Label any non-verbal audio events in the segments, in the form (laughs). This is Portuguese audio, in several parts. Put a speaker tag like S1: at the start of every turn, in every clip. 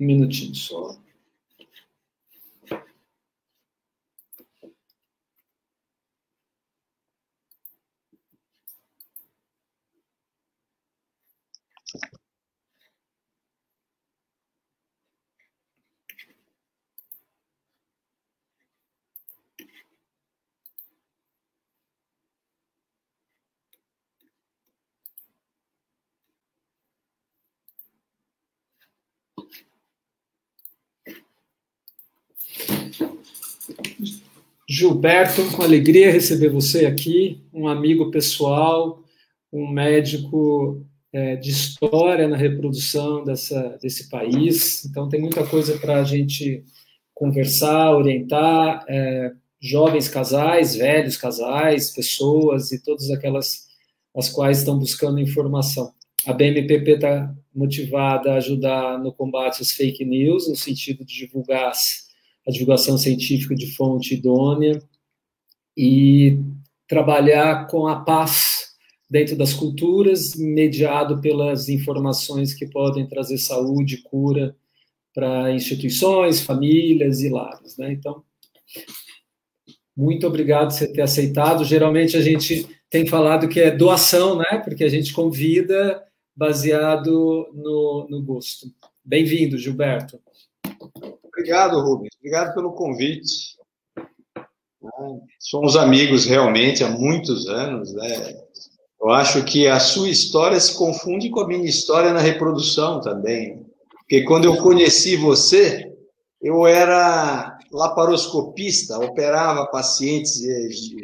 S1: Minutinho só. Gilberto, com alegria receber você aqui, um amigo pessoal, um médico é, de história na reprodução dessa, desse país. Então, tem muita coisa para a gente conversar, orientar. É, jovens casais, velhos casais, pessoas e todas aquelas as quais estão buscando informação. A BMPP está motivada a ajudar no combate às fake news, no sentido de divulgar a divulgação científica de fonte idônea e trabalhar com a paz dentro das culturas, mediado pelas informações que podem trazer saúde cura para instituições, famílias e lares. Né? Então, muito obrigado por você ter aceitado. Geralmente a gente tem falado que é doação, né? porque a gente convida baseado no, no gosto. Bem-vindo, Gilberto.
S2: Obrigado, Rubens. Obrigado pelo convite. Somos amigos realmente há muitos anos. Né? Eu acho que a sua história se confunde com a minha história na reprodução também. Porque quando eu conheci você, eu era laparoscopista, operava pacientes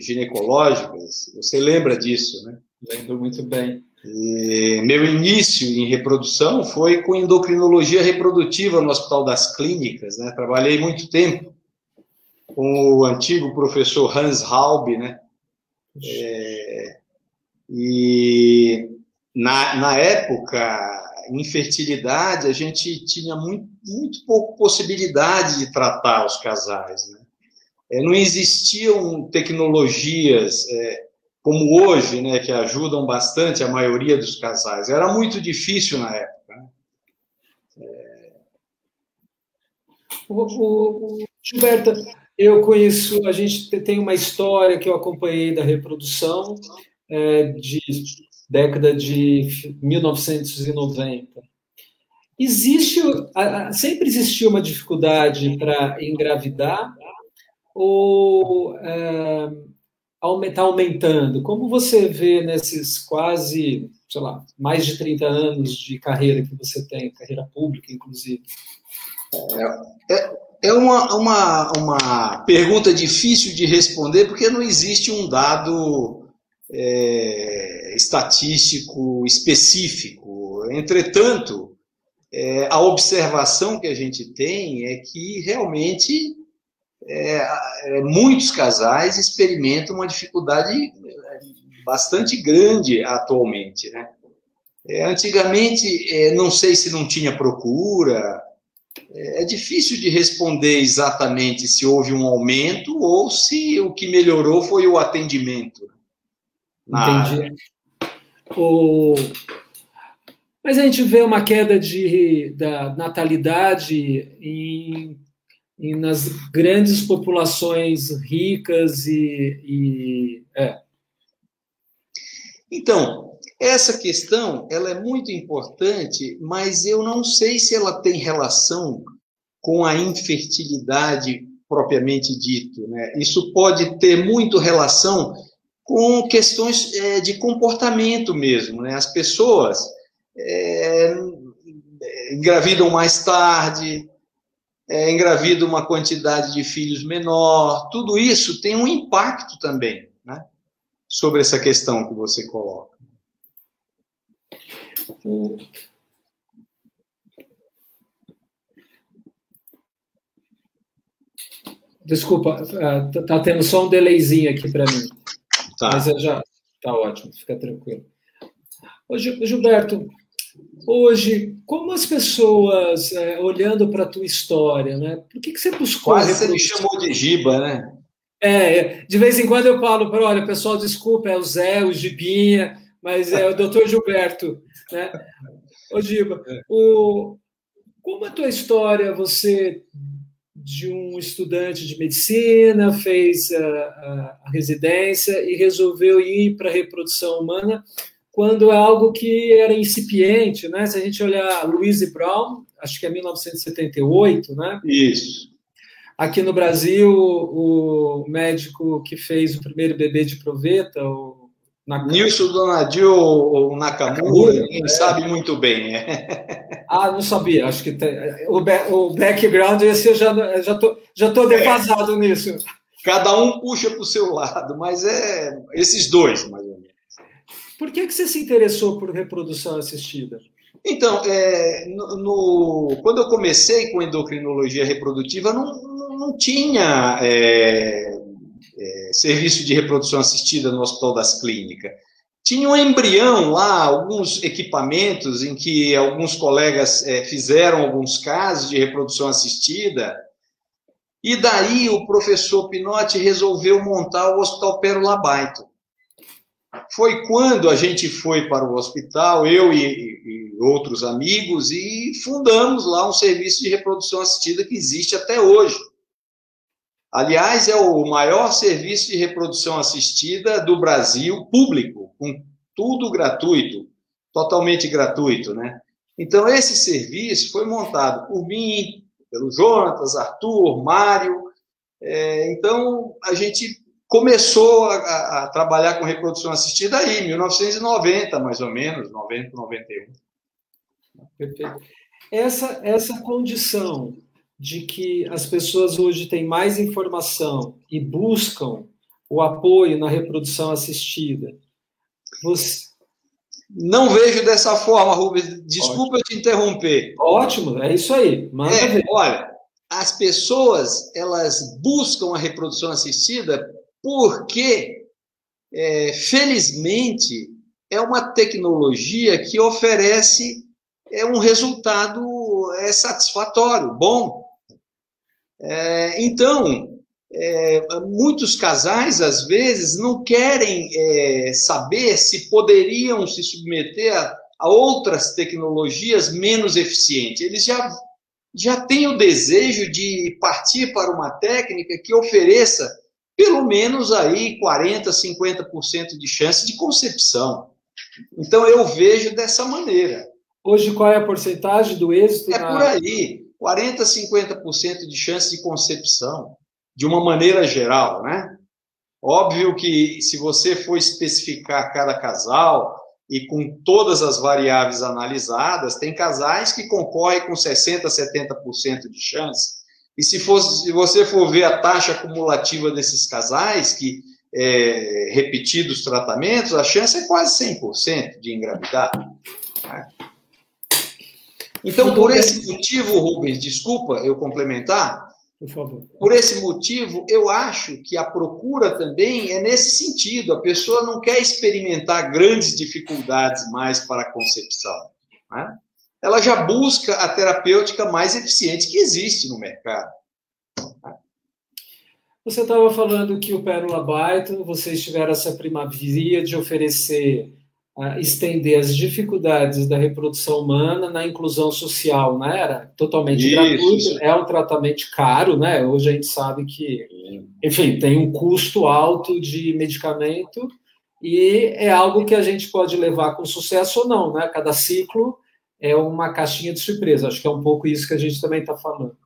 S2: ginecológicas. Você lembra disso, né?
S1: Lembro muito bem.
S2: E meu início em reprodução foi com endocrinologia reprodutiva no Hospital das Clínicas, né? Trabalhei muito tempo com o antigo professor Hans Halbe, né? É, e na, na época, infertilidade, a gente tinha muito, muito pouco possibilidade de tratar os casais, né? É, não existiam tecnologias é, como hoje, né, que ajudam bastante a maioria dos casais. Era muito difícil na época. Né? É...
S1: O, o, Gilberto, eu conheço, a gente tem uma história que eu acompanhei da reprodução é, de década de 1990. Existe, sempre existiu uma dificuldade para engravidar ou é, está aumentando? Como você vê nesses quase, sei lá, mais de 30 anos de carreira que você tem, carreira pública, inclusive?
S2: É, é, é uma, uma, uma pergunta difícil de responder, porque não existe um dado é, estatístico específico. Entretanto, é, a observação que a gente tem é que realmente é, é, muitos casais experimentam uma dificuldade é, bastante grande atualmente, né? É, antigamente, é, não sei se não tinha procura, é, é difícil de responder exatamente se houve um aumento ou se o que melhorou foi o atendimento.
S1: Entendi. O... Mas a gente vê uma queda de, da natalidade em e nas grandes populações ricas e, e é.
S2: Então, essa questão ela é muito importante, mas eu não sei se ela tem relação com a infertilidade propriamente dito. Né? Isso pode ter muito relação com questões é, de comportamento mesmo. Né? As pessoas é, engravidam mais tarde, é, engravida uma quantidade de filhos menor, tudo isso tem um impacto também né, sobre essa questão que você coloca.
S1: Desculpa, está tá tendo só um delayzinho aqui para mim. Tá. Mas já está ótimo, fica tranquilo. Ô, Gilberto, hoje, como as pessoas, é, olhando para a tua história, né? Por que, que você buscou...
S2: Quase você me chamou de Giba, né?
S1: É, de vez em quando eu falo para, olha, pessoal, desculpa, é o Zé, o Gibinha, mas é o doutor (laughs) Gilberto, né? Ô, Giba, é. o, como é a tua história? Você de um estudante de medicina, fez a, a, a residência e resolveu ir para a reprodução humana quando é algo que era incipiente, né? Se a gente olhar Louise Brown, acho que é 1978, né?
S2: Isso.
S1: Aqui no Brasil, o médico que fez o primeiro bebê de proveta, o
S2: Nakamura. Nilson Donadio ou Nakamura, ninguém é. sabe muito bem.
S1: É. (laughs) Ah, não sabia. Acho que tem, o, o background, esse eu já já tô, já tô defasado é. nisso.
S2: Cada um puxa para o seu lado, mas é esses dois, mais ou menos.
S1: Por que, que você se interessou por reprodução assistida?
S2: Então, é, no, no, quando eu comecei com endocrinologia reprodutiva, não, não, tinha é, é, serviço de reprodução assistida no Hospital das Clínicas. Tinha um embrião lá, alguns equipamentos em que alguns colegas é, fizeram alguns casos de reprodução assistida, e daí o professor Pinotti resolveu montar o Hospital Pérola Baito. Foi quando a gente foi para o hospital, eu e, e outros amigos, e fundamos lá um serviço de reprodução assistida que existe até hoje. Aliás, é o maior serviço de reprodução assistida do Brasil, público, com tudo gratuito, totalmente gratuito, né? Então, esse serviço foi montado por mim, pelo Jonatas, Arthur, Mário. É, então, a gente começou a, a, trabalhar com reprodução assistida aí, em 1990, mais ou menos, 90, 91.
S1: Perfeito. Essa, essa condição de que as pessoas hoje têm mais informação e buscam o apoio na reprodução assistida. Você...
S2: Não vejo dessa forma, Rubens. Desculpa Ótimo. eu te interromper.
S1: Ótimo, é isso aí.
S2: Manda é. Olha, as pessoas elas buscam a reprodução assistida porque, é, felizmente, é uma tecnologia que oferece é um resultado é, satisfatório, bom. É, então, é, muitos casais, às vezes, não querem é, saber se poderiam se submeter a, a, outras tecnologias menos eficientes. Eles já, já têm o desejo de partir para uma técnica que ofereça pelo menos aí 40%, 50% de chance de concepção. Então, eu vejo dessa maneira.
S1: Hoje, qual é a porcentagem do êxito?
S2: É na... por aí. 40%, 50% de chance de concepção, de uma maneira geral, né? Óbvio que se você for especificar cada casal e com todas as variáveis analisadas, tem casais que concorrem com 60%, 70% de chance. E se, fosse, se você for ver a taxa acumulativa desses casais, que é, repetidos tratamentos, a chance é quase 100% de engravidar. Né? Então, por esse motivo, Rubens, desculpa eu complementar.
S1: Por favor.
S2: Por esse motivo, eu acho que a procura também é nesse sentido. A pessoa não quer experimentar grandes dificuldades mais para a concepção. Né? Ela já busca a terapêutica mais eficiente que existe no mercado.
S1: Você estava falando que o Pérola Baito, vocês tiveram essa primavera de oferecer estender as dificuldades da reprodução humana na inclusão social, né? Era totalmente Isso. gratuito, é um tratamento caro, né? Hoje a gente sabe que, enfim, tem um custo alto de medicamento e é algo que a gente pode levar com sucesso ou não, né? Cada ciclo é uma caixinha de surpresa. Acho que é um pouco isso que a gente também está falando.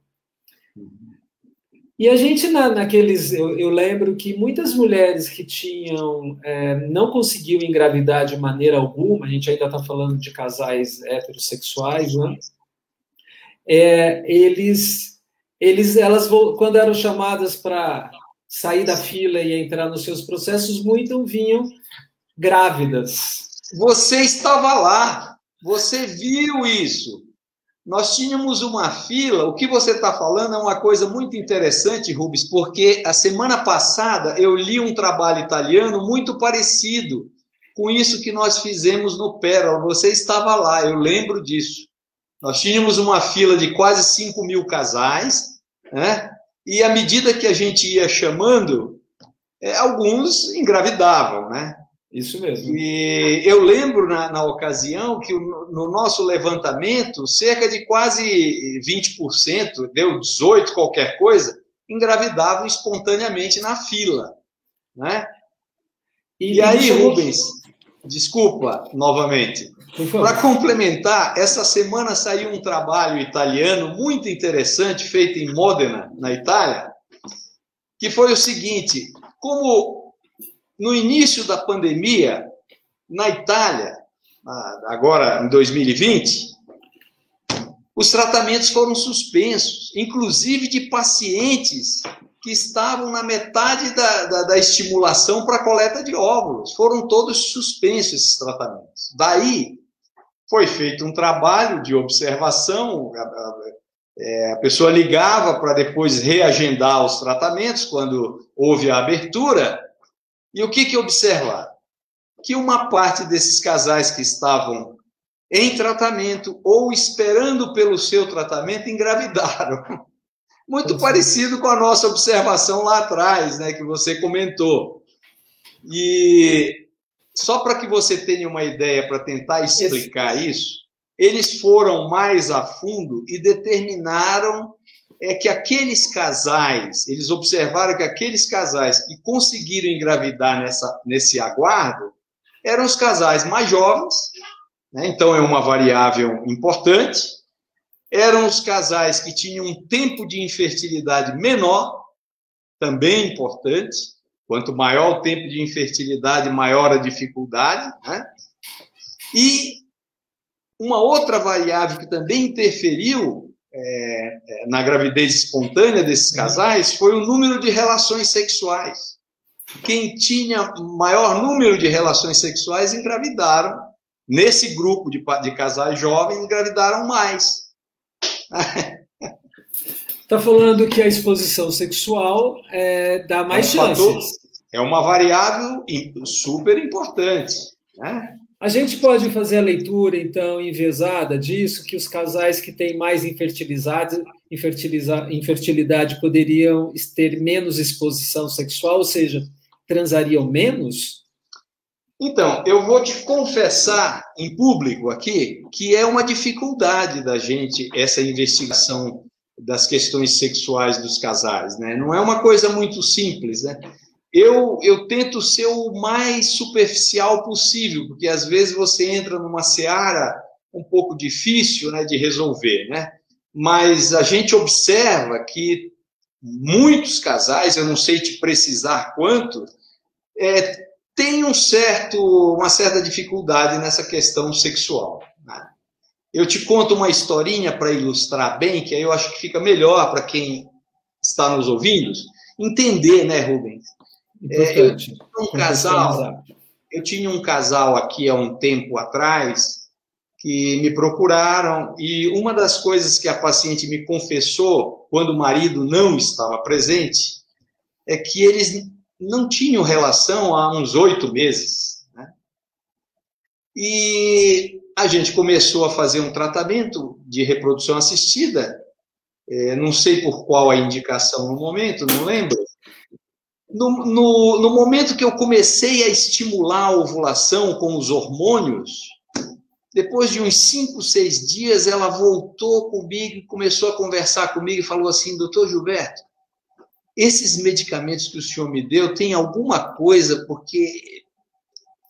S1: E a gente, na, naqueles. Eu, eu, lembro que muitas mulheres que tinham. É, não conseguiam engravidar de maneira alguma, a gente ainda está falando de casais heterossexuais, né? É, eles, eles, elas, quando eram chamadas para sair da fila e entrar nos seus processos, muitas vinham grávidas.
S2: Você estava lá, você viu isso nós tínhamos uma fila. O que você está falando é uma coisa muito interessante, Rubens, porque a semana passada eu li um trabalho italiano muito parecido com isso que nós fizemos no Pérola. Você estava lá, eu lembro disso. Nós tínhamos uma fila de quase 5 mil casais, né? e à medida que a gente ia chamando, é, alguns engravidavam, né?
S1: Isso mesmo.
S2: E eu lembro na, na ocasião que no nosso levantamento, cerca de quase 20%, deu 18 qualquer coisa, engravidavam espontaneamente na fila. Né? E, e aí, Rubens, desculpa novamente. Para complementar, essa semana saiu um trabalho italiano muito interessante, feito em Modena, na Itália, que foi o seguinte: como no início da pandemia, na Itália, agora em 2020, os tratamentos foram suspensos, inclusive de pacientes que estavam na metade da, da, da estimulação para coleta de óvulos. Foram todos suspensos esses tratamentos. Daí, foi feito um trabalho de observação, a, é, a pessoa ligava para depois reagendar os tratamentos quando houve a abertura, e o que, que observar? Que uma parte desses casais que estavam em tratamento ou esperando pelo seu tratamento engravidaram. Muito parecido com a nossa observação lá atrás, né, que você comentou. E só para que você tenha uma ideia para tentar explicar isso, eles foram mais a fundo e determinaram é que aqueles casais, eles observaram que aqueles casais que conseguiram engravidar nessa, nesse aguardo eram os casais mais jovens, né? então é uma variável importante, eram os casais que tinham um tempo de infertilidade menor, também importante, quanto maior o tempo de infertilidade, maior a dificuldade, né? E uma outra variável que também interferiu é, é, na gravidez espontânea desses casais foi o número de relações sexuais. Quem tinha maior número de relações sexuais engravidaram. Nesse grupo de, de casais jovens, engravidaram mais.
S1: Está (laughs) falando que a exposição sexual é, dá mais é um chances. Fator,
S2: é uma variável super importante. Né?
S1: A gente pode fazer a leitura, então, enviesada disso, que os casais que têm mais infertilidade, infertilidade poderiam ter menos exposição sexual, ou seja, transariam menos?
S2: Então, eu vou te confessar em público aqui que é uma dificuldade da gente essa investigação das questões sexuais dos casais, né? Não é uma coisa muito simples, né? Eu, eu tento ser o mais superficial possível, porque às vezes você entra numa seara um pouco difícil né, de resolver, né? Mas a gente observa que muitos casais, eu não sei te precisar quanto, é, tem um certo, uma certa dificuldade nessa questão sexual. Né? Eu te conto uma historinha para ilustrar bem, que aí eu acho que fica melhor para quem está nos ouvindo entender, né, Rubens? É, eu tinha um casal, eu tinha um casal aqui há um tempo atrás que me procuraram e uma das coisas que a paciente me confessou quando o marido não estava presente é que eles não tinham relação há uns oito meses. Né? E a gente começou a fazer um tratamento de reprodução assistida, é, não sei por qual a indicação no momento, não lembro, no, no, no momento que eu comecei a estimular a ovulação com os hormônios, depois de uns cinco, seis dias, ela voltou comigo e começou a conversar comigo e falou assim: Doutor Gilberto, esses medicamentos que o senhor me deu tem alguma coisa, porque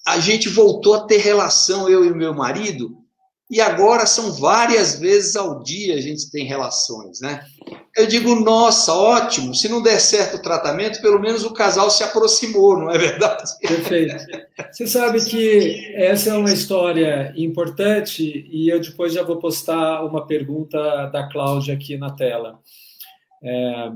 S2: a gente voltou a ter relação, eu e meu marido, e agora são várias vezes ao dia a gente tem relações, né? Eu digo, nossa, ótimo, se não der certo o tratamento, pelo menos o casal se aproximou, não é verdade?
S1: Perfeito. Você sabe que essa é uma história importante e eu depois já vou postar uma pergunta da Cláudia aqui na tela. É,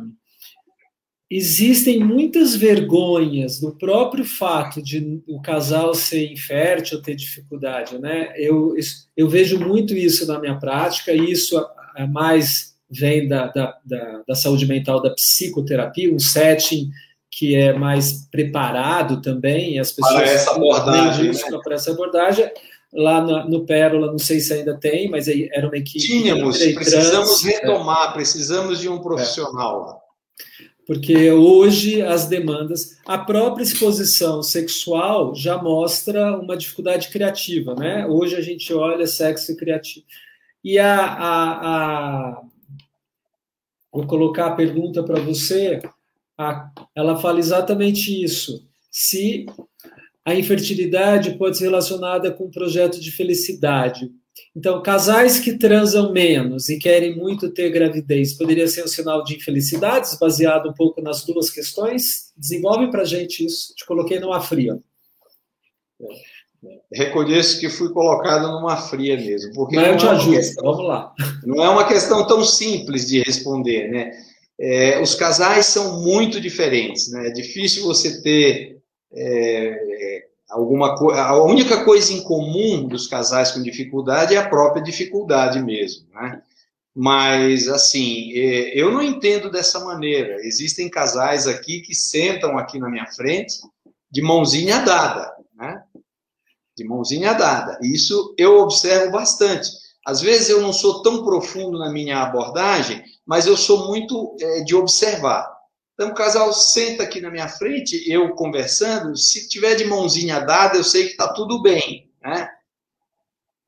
S1: existem muitas vergonhas no próprio fato de o casal ser infértil, ter dificuldade, né? Eu, eu vejo muito isso na minha prática, e isso é mais vem da, da, da, da saúde mental, da psicoterapia, um setting que é mais preparado também, as pessoas
S2: para essa abordagem,
S1: né? para essa abordagem. Lá no, no, Pérola, não sei se ainda tem, mas era uma equipe.
S2: Tínhamos, precisamos trans, é. retomar, é. precisamos de um profissional lá.
S1: Porque hoje as demandas, a própria exposição sexual já mostra uma dificuldade criativa, né? Hoje a gente olha sexo criativo. E a, a, a vou colocar a pergunta para você, a, ela fala exatamente isso. Se a infertilidade pode ser relacionada com um projeto de felicidade. Então, casais que transam menos e querem muito ter gravidez, poderia ser um sinal de infelicidades, baseado um pouco nas duas questões? Desenvolve para a gente isso. Te coloquei numa fria.
S2: Reconheço que fui colocado numa fria mesmo. Porque
S1: Mas eu te é ajudo, questão, vamos lá.
S2: Não é uma questão tão simples de responder, né? É, os casais são muito diferentes, né? É difícil você ter é, alguma coisa. A única coisa em comum dos casais com dificuldade é a própria dificuldade mesmo, né? Mas, assim, é, eu não entendo dessa maneira. Existem casais aqui que sentam aqui na minha frente de mãozinha dada, né? De mãozinha dada. Isso eu observo bastante. Às vezes eu não sou tão profundo na minha abordagem, mas eu sou muito é, de observar. Então, o casal senta aqui na minha frente, eu conversando, se tiver de mãozinha dada, eu sei que está tudo bem, né?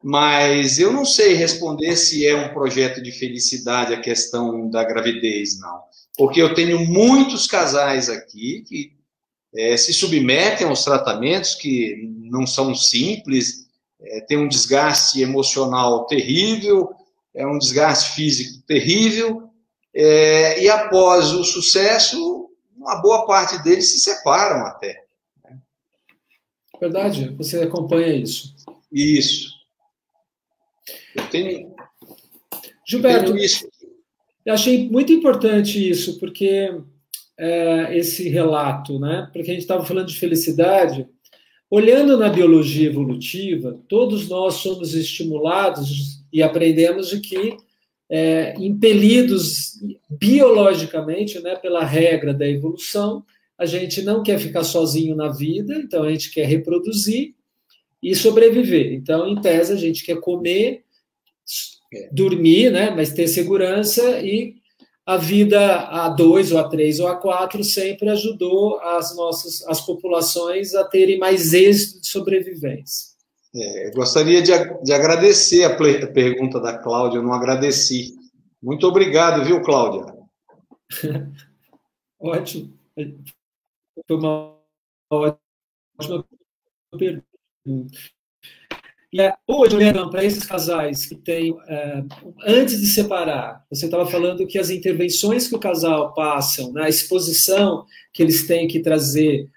S2: Mas eu não sei responder se é um projeto de felicidade a questão da gravidez, não. Porque eu tenho muitos casais aqui que é, se submetem aos tratamentos que não são simples, é, tem um desgaste emocional terrível, é um desgaste físico terrível, é, e após o sucesso, uma boa parte deles se separam até. Né?
S1: Verdade, você acompanha isso.
S2: Isso. Eu tenho.
S1: Gilberto, eu, tenho isso. eu achei muito importante isso, porque é, esse relato, né? Porque a gente estava falando de felicidade. Olhando na biologia evolutiva, todos nós somos estimulados e aprendemos de que é, impelidos biologicamente né, pela regra da evolução. A gente não quer ficar sozinho na vida, então a gente quer reproduzir e sobreviver. Então, em tese, a gente quer comer, dormir, né, mas ter segurança e a vida a dois ou a três ou a quatro sempre ajudou as nossas as populações a terem mais êxito de sobrevivência.
S2: É, gostaria de, de agradecer a, a, pergunta da Cláudia, eu não agradeci. Muito obrigado, viu, Cláudia? (laughs)
S1: Ótimo. Foi uma ótima pergunta. E é, hoje, olhando para esses casais que têm, é, antes de separar, você estava falando que as intervenções que o casal passam, né, a exposição que eles têm que trazer,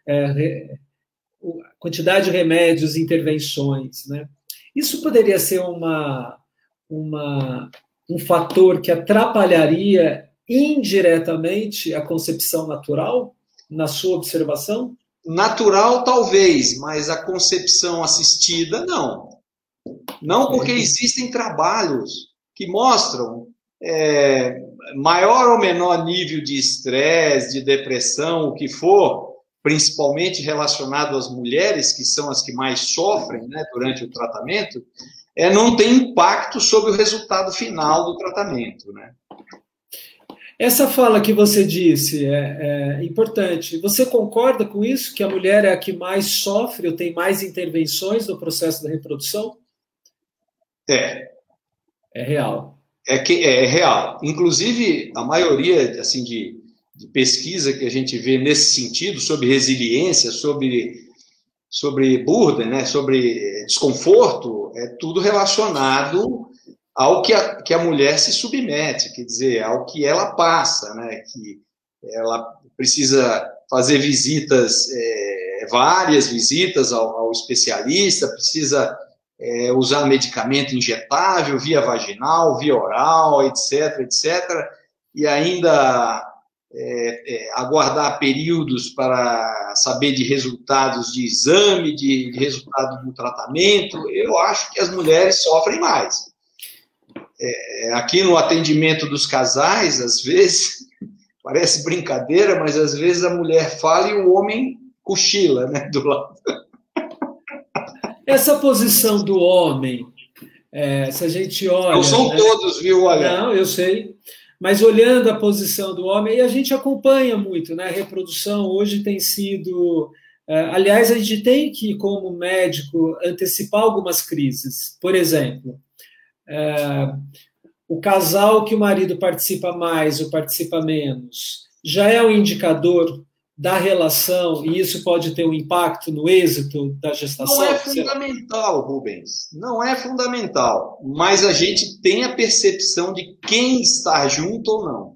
S1: é, quantidade de remédios, intervenções, né? Isso poderia ser uma, uma, um fator que atrapalharia indiretamente a concepção natural, na sua observação?
S2: Natural, talvez, mas a concepção assistida, não. Não porque existem trabalhos que mostram é, maior ou menor nível de estresse, de depressão, o que for, principalmente relacionado às mulheres, que são as que mais sofrem né, durante o tratamento, é, não tem impacto sobre o resultado final do tratamento. Né?
S1: Essa fala que você disse é, é, importante. Você concorda com isso, que a mulher é a que mais sofre ou tem mais intervenções no processo da reprodução?
S2: É.
S1: É real.
S2: É, que, é real. Inclusive, a maioria assim, de, de pesquisa que a gente vê nesse sentido, sobre resiliência, sobre, sobre burden, né, sobre desconforto, é tudo relacionado ao que a, que a mulher se submete, quer dizer, ao que ela passa, né, que ela precisa fazer visitas, é, várias visitas ao, ao especialista, precisa é, usar medicamento injetável, via vaginal, via oral, etc., etc., e ainda é, é, aguardar períodos para saber de resultados de exame, de, de resultado do tratamento, eu acho que as mulheres sofrem mais. É, aqui no atendimento dos casais, às vezes, (laughs) parece brincadeira, mas às vezes a mulher fala e o homem cochila né, do lado.
S1: Essa posição do homem, é, se a gente olha.
S2: Não são
S1: né?
S2: todos, viu? Olha.
S1: Não, eu sei. Mas olhando a posição do homem, e a gente acompanha muito, né? A reprodução hoje tem sido. É, aliás, a gente tem que, como médico, antecipar algumas crises. Por exemplo, é, o casal que o marido participa mais ou participa menos já é um indicador da relação e isso pode ter um impacto no êxito da gestação?
S2: Não é fundamental, Rubens. Não é fundamental. Mas a gente tem a percepção de quem está junto ou não.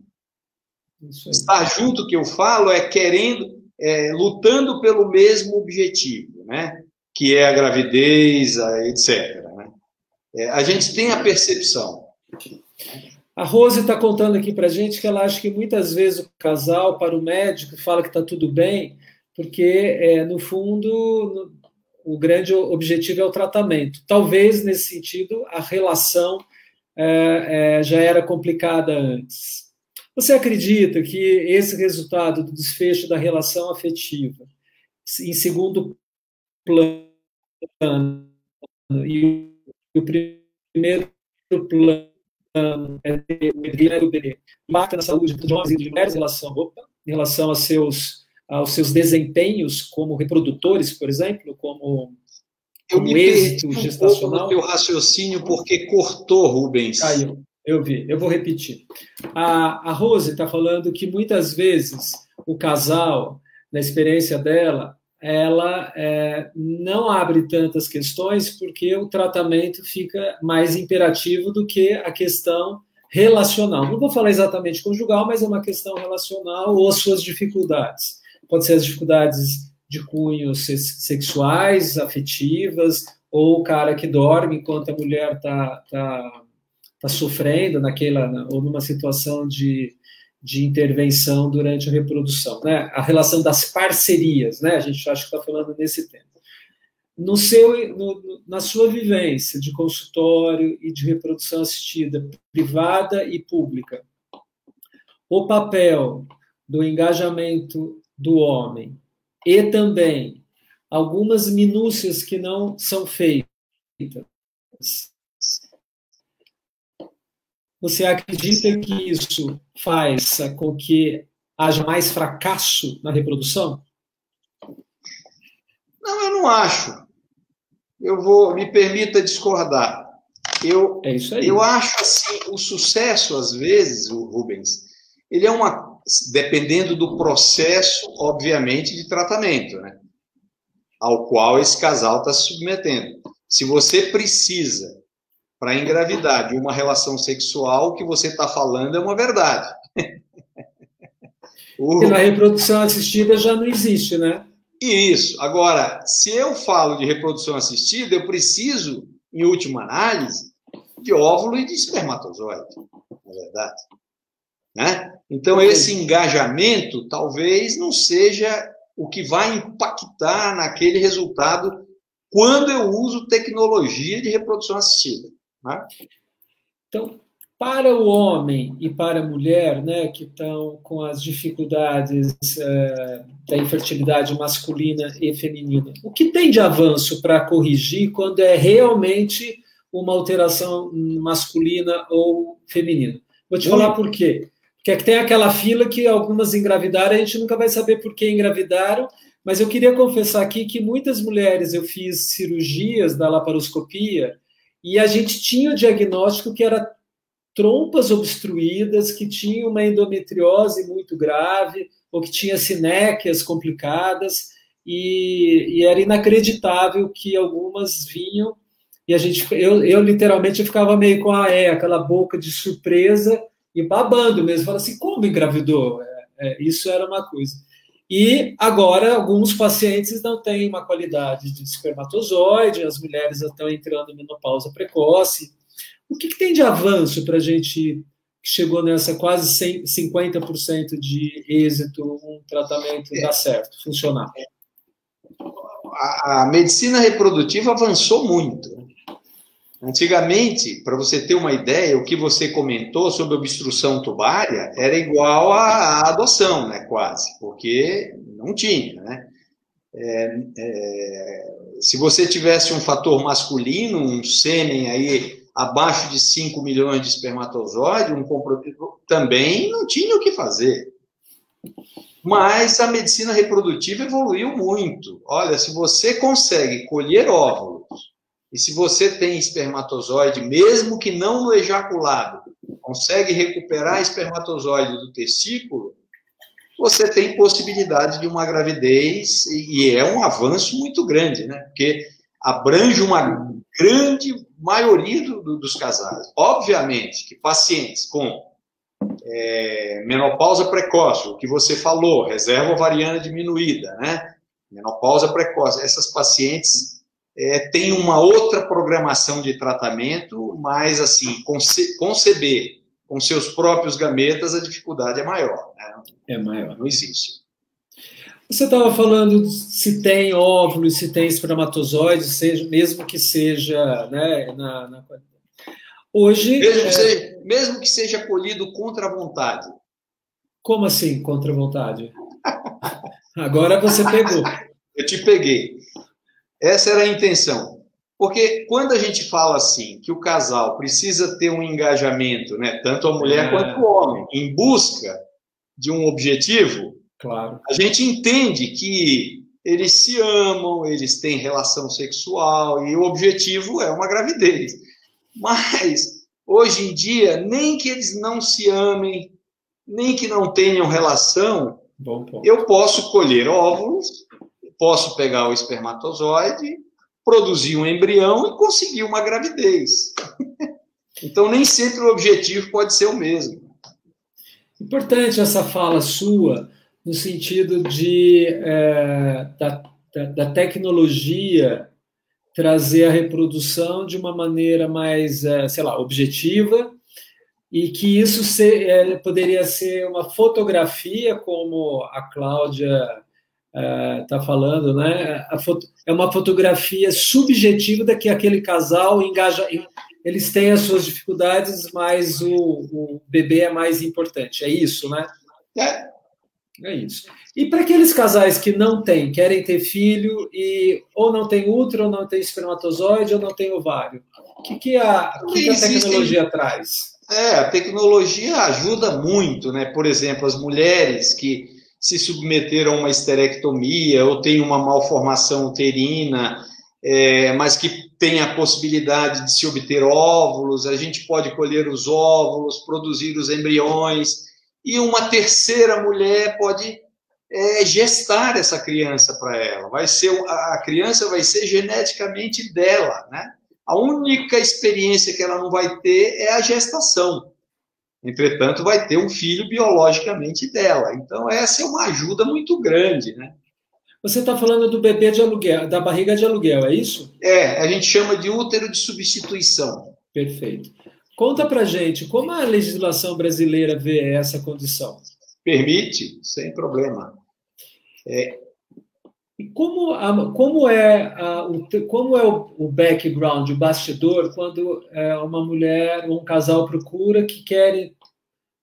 S2: Estar junto que eu falo é querendo, é, lutando pelo mesmo objetivo, né? Que é a gravidez, etc. Né? É, a gente tem a percepção.
S1: A Rose está contando aqui para gente que ela acha que muitas vezes o casal, para o médico, fala que está tudo bem, porque, é, no fundo, o grande objetivo é o tratamento. Talvez, nesse sentido, a relação é, é, já era complicada antes. Você acredita que esse resultado do desfecho da relação afetiva, em segundo plano, e o primeiro plano, é o impacta na saúde de homens e de mulheres em relação, opa, em relação a seus, aos seus desempenhos como reprodutores, por exemplo, como,
S2: eu como êxito um gestacional. Eu raciocínio porque cortou, Rubens.
S1: Caiu, eu vi, eu vou repetir. A, a Rose está falando que muitas vezes o casal, na experiência dela, ela é, não abre tantas questões porque o tratamento fica mais imperativo do que a questão relacional. Não vou falar exatamente conjugal, mas é uma questão relacional ou as suas dificuldades. Pode ser as dificuldades de cunho sexuais, afetivas, ou o cara que dorme enquanto a mulher está tá, tá sofrendo naquela, ou numa situação de de intervenção durante a reprodução, né? A relação das parcerias, né? A gente acha que está falando nesse tempo. No seu, no, na sua vivência de consultório e de reprodução assistida, privada e pública, o papel do engajamento do homem e também algumas minúcias que não são feitas você acredita que isso faz com que haja mais fracasso na reprodução?
S2: Não, eu não acho. Eu vou, me permita discordar. Eu, é isso aí. eu acho assim, o sucesso, às vezes, o Rubens, ele é uma. dependendo do processo, obviamente, de tratamento, né? Ao qual esse casal está se submetendo. Se você precisa para engravidar de uma relação sexual, que você está falando é uma verdade. (laughs)
S1: o... na reprodução assistida já não existe, né?
S2: Isso. Agora, se eu falo de reprodução assistida, eu preciso, em última análise, de óvulo e de espermatozoide, na é verdade. Né? Então, esse engajamento talvez não seja o que vai impactar naquele resultado quando eu uso tecnologia de reprodução assistida. Né?
S1: Então, para o homem e para a mulher, né, que estão com as dificuldades é, da infertilidade masculina e feminina, o que tem de avanço para corrigir quando é realmente uma alteração masculina ou feminina? Vou te falar por quê. Porque é que tem aquela fila que algumas engravidaram, a gente nunca vai saber por que engravidaram, mas eu queria confessar aqui que muitas mulheres eu fiz cirurgias da laparoscopia e a gente tinha o diagnóstico que era trompas obstruídas, que tinha uma endometriose muito grave, ou que tinha sinéquias complicadas, e, e era inacreditável que algumas vinham, e a gente, eu, eu literalmente ficava meio com a é, aquela boca de surpresa e babando mesmo, falando assim, como engravidou? É, é, isso era uma coisa. E agora, alguns pacientes não têm uma qualidade de espermatozoide, as mulheres estão entrando em menopausa precoce. O que, que tem de avanço para a gente que chegou nessa quase 50% de êxito, um tratamento dar certo, funcionar?
S2: A, a medicina reprodutiva avançou muito. Antigamente, para você ter uma ideia, o que você comentou sobre obstrução tubária era igual à adoção, né, quase, porque não tinha, né? É, é, se você tivesse um fator masculino, um sêmen aí abaixo de 5 milhões de espermatozoides, um compromisso, também não tinha o que fazer. Mas a medicina reprodutiva evoluiu muito. Olha, se você consegue colher óvulos, e se você tem espermatozoide, mesmo que não no ejaculado, consegue recuperar espermatozoide do testículo, você tem possibilidade de uma gravidez, e é um avanço muito grande, né? Porque abrange uma grande maioria do, do, dos casais. Obviamente que pacientes com é, menopausa precoce, o que você falou, reserva ovariana diminuída, né? Menopausa precoce, essas pacientes é, têm uma outra programação de tratamento, mas assim, conce conceber com seus próprios gametas, a dificuldade é maior. Né?
S1: É maior.
S2: Não existe.
S1: Você estava falando se tem óvulos, se tem espermatozoides, seja, mesmo que seja. Né, na, na... Hoje.
S2: Mesmo que, é... seja, mesmo que seja colhido contra a vontade.
S1: Como assim, contra a vontade? (laughs) Agora você pegou.
S2: Eu te peguei. Essa era a intenção. Porque quando a gente fala assim, que o casal precisa ter um engajamento, né, tanto a mulher é. quanto o homem, em busca de um objetivo,
S1: claro.
S2: a gente entende que eles se amam, eles têm relação sexual e o objetivo é uma gravidez. Mas hoje em dia, nem que eles não se amem, nem que não tenham relação, eu posso colher óvulos, posso pegar o espermatozoide produzir um embrião e conseguir uma gravidez. (laughs) Então, nem sempre o objetivo pode ser o mesmo.
S1: Importante essa fala sua, no sentido de é, da, da, tecnologia trazer a reprodução de uma maneira mais, é, sei lá, objetiva, e que isso ser, é, poderia ser uma fotografia, como a Cláudia está uh, falando, né? Foto, é uma fotografia subjetiva da que aquele casal engaja. Eles têm as suas dificuldades, mas o, o bebê é mais importante. É isso, né?
S2: É.
S1: É isso. E para aqueles casais que não têm, querem ter filho e ou não tem útero, ou não tem espermatozoide, ou não tem ovário, o que, que, a, que, que a tecnologia traz?
S2: É, a tecnologia ajuda muito, né? Por exemplo, as mulheres que se submeteram a uma esterectomia ou têm uma malformação uterina, é, mas que tem a possibilidade de se obter óvulos, a gente pode colher os óvulos, produzir os embriões, e uma terceira mulher pode é, gestar essa criança para ela. Vai ser a criança vai ser geneticamente dela, né? A única experiência que ela não vai ter é a gestação. Entretanto, vai ter um filho biologicamente dela. Então, essa é uma ajuda muito grande, né?
S1: Você está falando do bebê de aluguel, da barriga de aluguel, é isso?
S2: É, a gente chama de útero de substituição.
S1: Perfeito. Conta para gente como a legislação brasileira vê essa condição.
S2: Permite, sem problema.
S1: É... E como, como é, a, o, como é o, o, background, o bastidor, quando é, uma mulher ou um casal procura que quer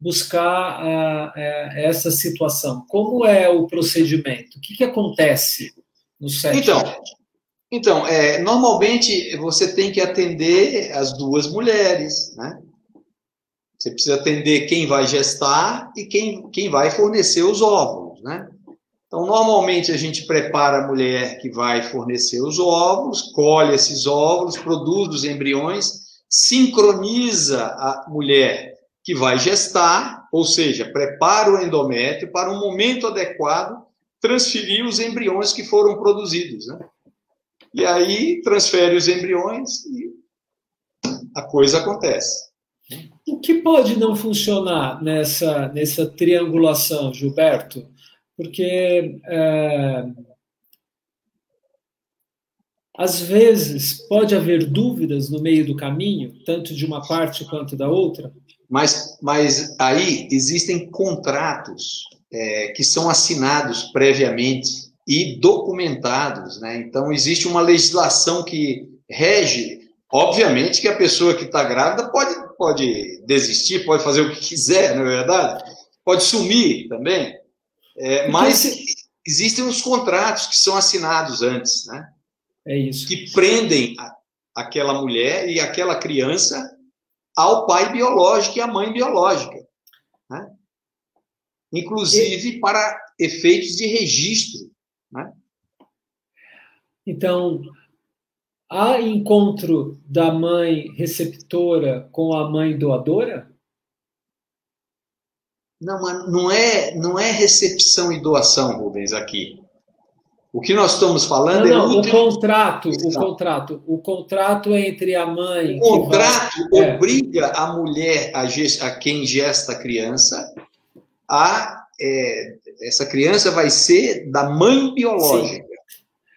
S1: buscar a, a, essa situação? Como é o procedimento? O que, que acontece no set?
S2: Então, então é, normalmente você tem que atender as duas mulheres, né? Você precisa atender quem vai gestar e quem, quem vai fornecer os óvulos, né? Então, normalmente a gente prepara a mulher que vai fornecer os óvulos, colhe esses óvulos, produz os embriões, sincroniza a mulher que vai gestar, ou seja, prepara o endométrio para um momento adequado transferir os embriões que foram produzidos. Né? E aí transfere os embriões e a coisa acontece.
S1: O que pode não funcionar nessa, nessa triangulação, Gilberto? Porque é, às vezes pode haver dúvidas no meio do caminho, tanto de uma parte quanto da outra.
S2: Mas, mas aí existem contratos é, que são assinados previamente e documentados, né? Então existe uma legislação que rege. Obviamente que a pessoa que está grávida pode, pode desistir, pode fazer o que quiser, não é verdade? Pode sumir também. É, mas existem os contratos que são assinados antes, né?
S1: É isso.
S2: Que prendem a, aquela mulher e aquela criança ao pai biológico e à mãe biológica. Né? Inclusive e... para efeitos de registro. Né?
S1: Então, há encontro da mãe receptora com a mãe doadora?
S2: Não, mas não é, não é recepção e doação, Rubens, aqui. O que nós estamos falando
S1: não, não, é o contrato, o contrato, o contrato entre a mãe.
S2: O contrato vai... obriga é. a mulher, a, gest... a, quem gesta a criança, a é, essa criança vai ser da mãe biológica.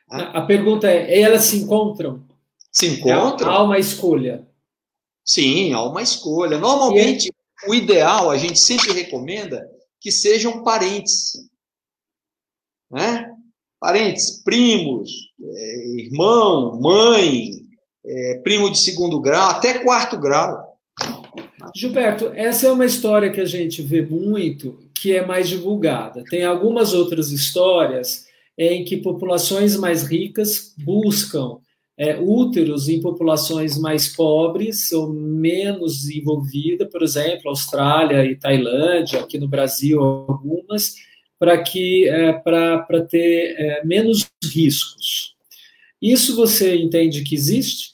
S1: A, a pergunta é: elas se encontram?
S2: Se encontram?
S1: Há uma escolha.
S2: Sim, há uma escolha. Normalmente, é... o ideal, a gente sempre recomenda que sejam parentes. Né? parentes, primos, é, irmão, mãe, é, primo de segundo grau, até quarto grau.
S1: Gilberto, essa é uma história que a gente vê muito, que é mais divulgada. Tem algumas outras histórias em que populações mais ricas buscam é, úteros em populações mais pobres ou menos desenvolvidas, por exemplo, Austrália e Tailândia, aqui no Brasil algumas, para que é, para ter é, menos riscos. Isso você entende que existe?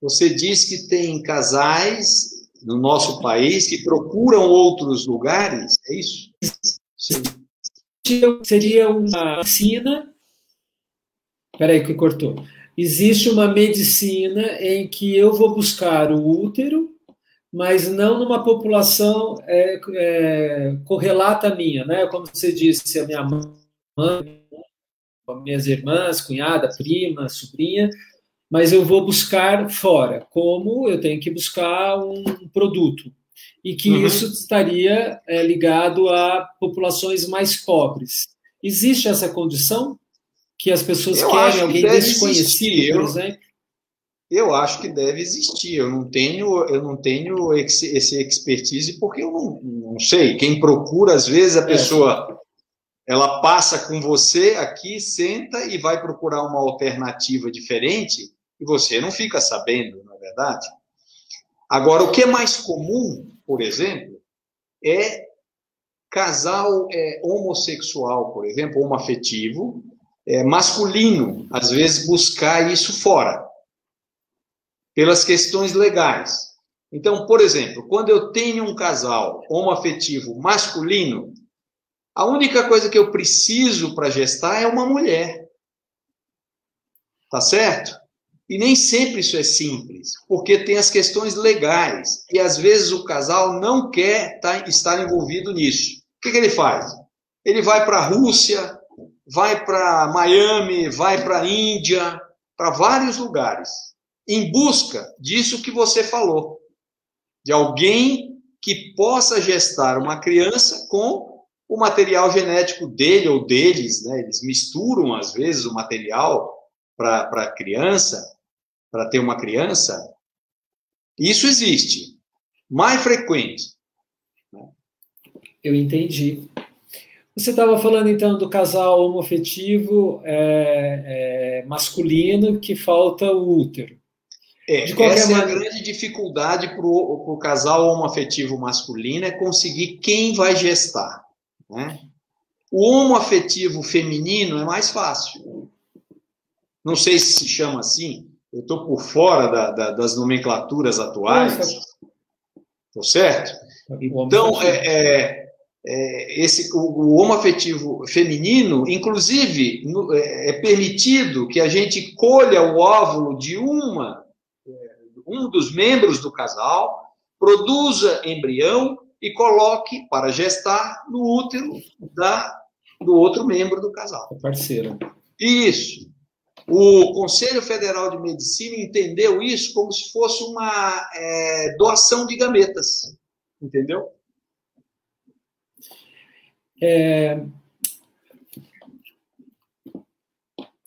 S2: Você diz que tem casais no nosso país que procuram outros lugares, é isso?
S1: Sim. Seria uma medicina. Peraí, que cortou. Existe uma medicina em que eu vou buscar o útero mas não numa população é, é, correlata à minha, né? Como você disse, a minha mãe, minhas irmãs, cunhada, prima, sobrinha, mas eu vou buscar fora, como eu tenho que buscar um produto e que uhum. isso estaria é, ligado a populações mais pobres. Existe essa condição que as pessoas eu querem alguém que desconhecido, por exemplo?
S2: Eu acho que deve existir. Eu não tenho, eu não tenho esse, expertise porque eu não, não sei. Quem procura, às vezes, a é. pessoa ela passa com você aqui, senta e vai procurar uma alternativa diferente e você não fica sabendo, na é verdade. Agora, o que é mais comum, por exemplo, é casal é, homossexual, por exemplo, homoafetivo, é, masculino, às vezes buscar isso fora pelas questões legais. Então, por exemplo, quando eu tenho um casal homoafetivo masculino, a única coisa que eu preciso para gestar é uma mulher. Tá certo? E nem sempre isso é simples, porque tem as questões legais. E às vezes o casal não quer tá, estar envolvido nisso. O que, que ele faz? Ele vai para a Rússia, vai para Miami, vai para Índia, para vários lugares em busca disso que você falou, de alguém que possa gestar uma criança com o material genético dele ou deles, né? Eles misturam às vezes o material para a criança, para ter uma criança. Isso existe, mais frequente.
S1: Eu entendi. Você estava falando então do casal homoafetivo é, é, masculino que falta o útero.
S2: É, de qualquer essa maneira... é a grande dificuldade para o casal homoafetivo masculino é conseguir quem vai gestar. Né? O homoafetivo feminino é mais fácil. Não sei se se chama assim, eu estou por fora da, da, das nomenclaturas atuais. Estou certo? Então, é, é, é, esse, o, o homoafetivo feminino, inclusive, é, é permitido que a gente colha o óvulo de uma um dos membros do casal, produza embrião e coloque para gestar no útero da, do outro membro do casal.
S1: Parceiro.
S2: Isso. O Conselho Federal de Medicina entendeu isso como se fosse uma é, doação de gametas. Entendeu?
S1: É...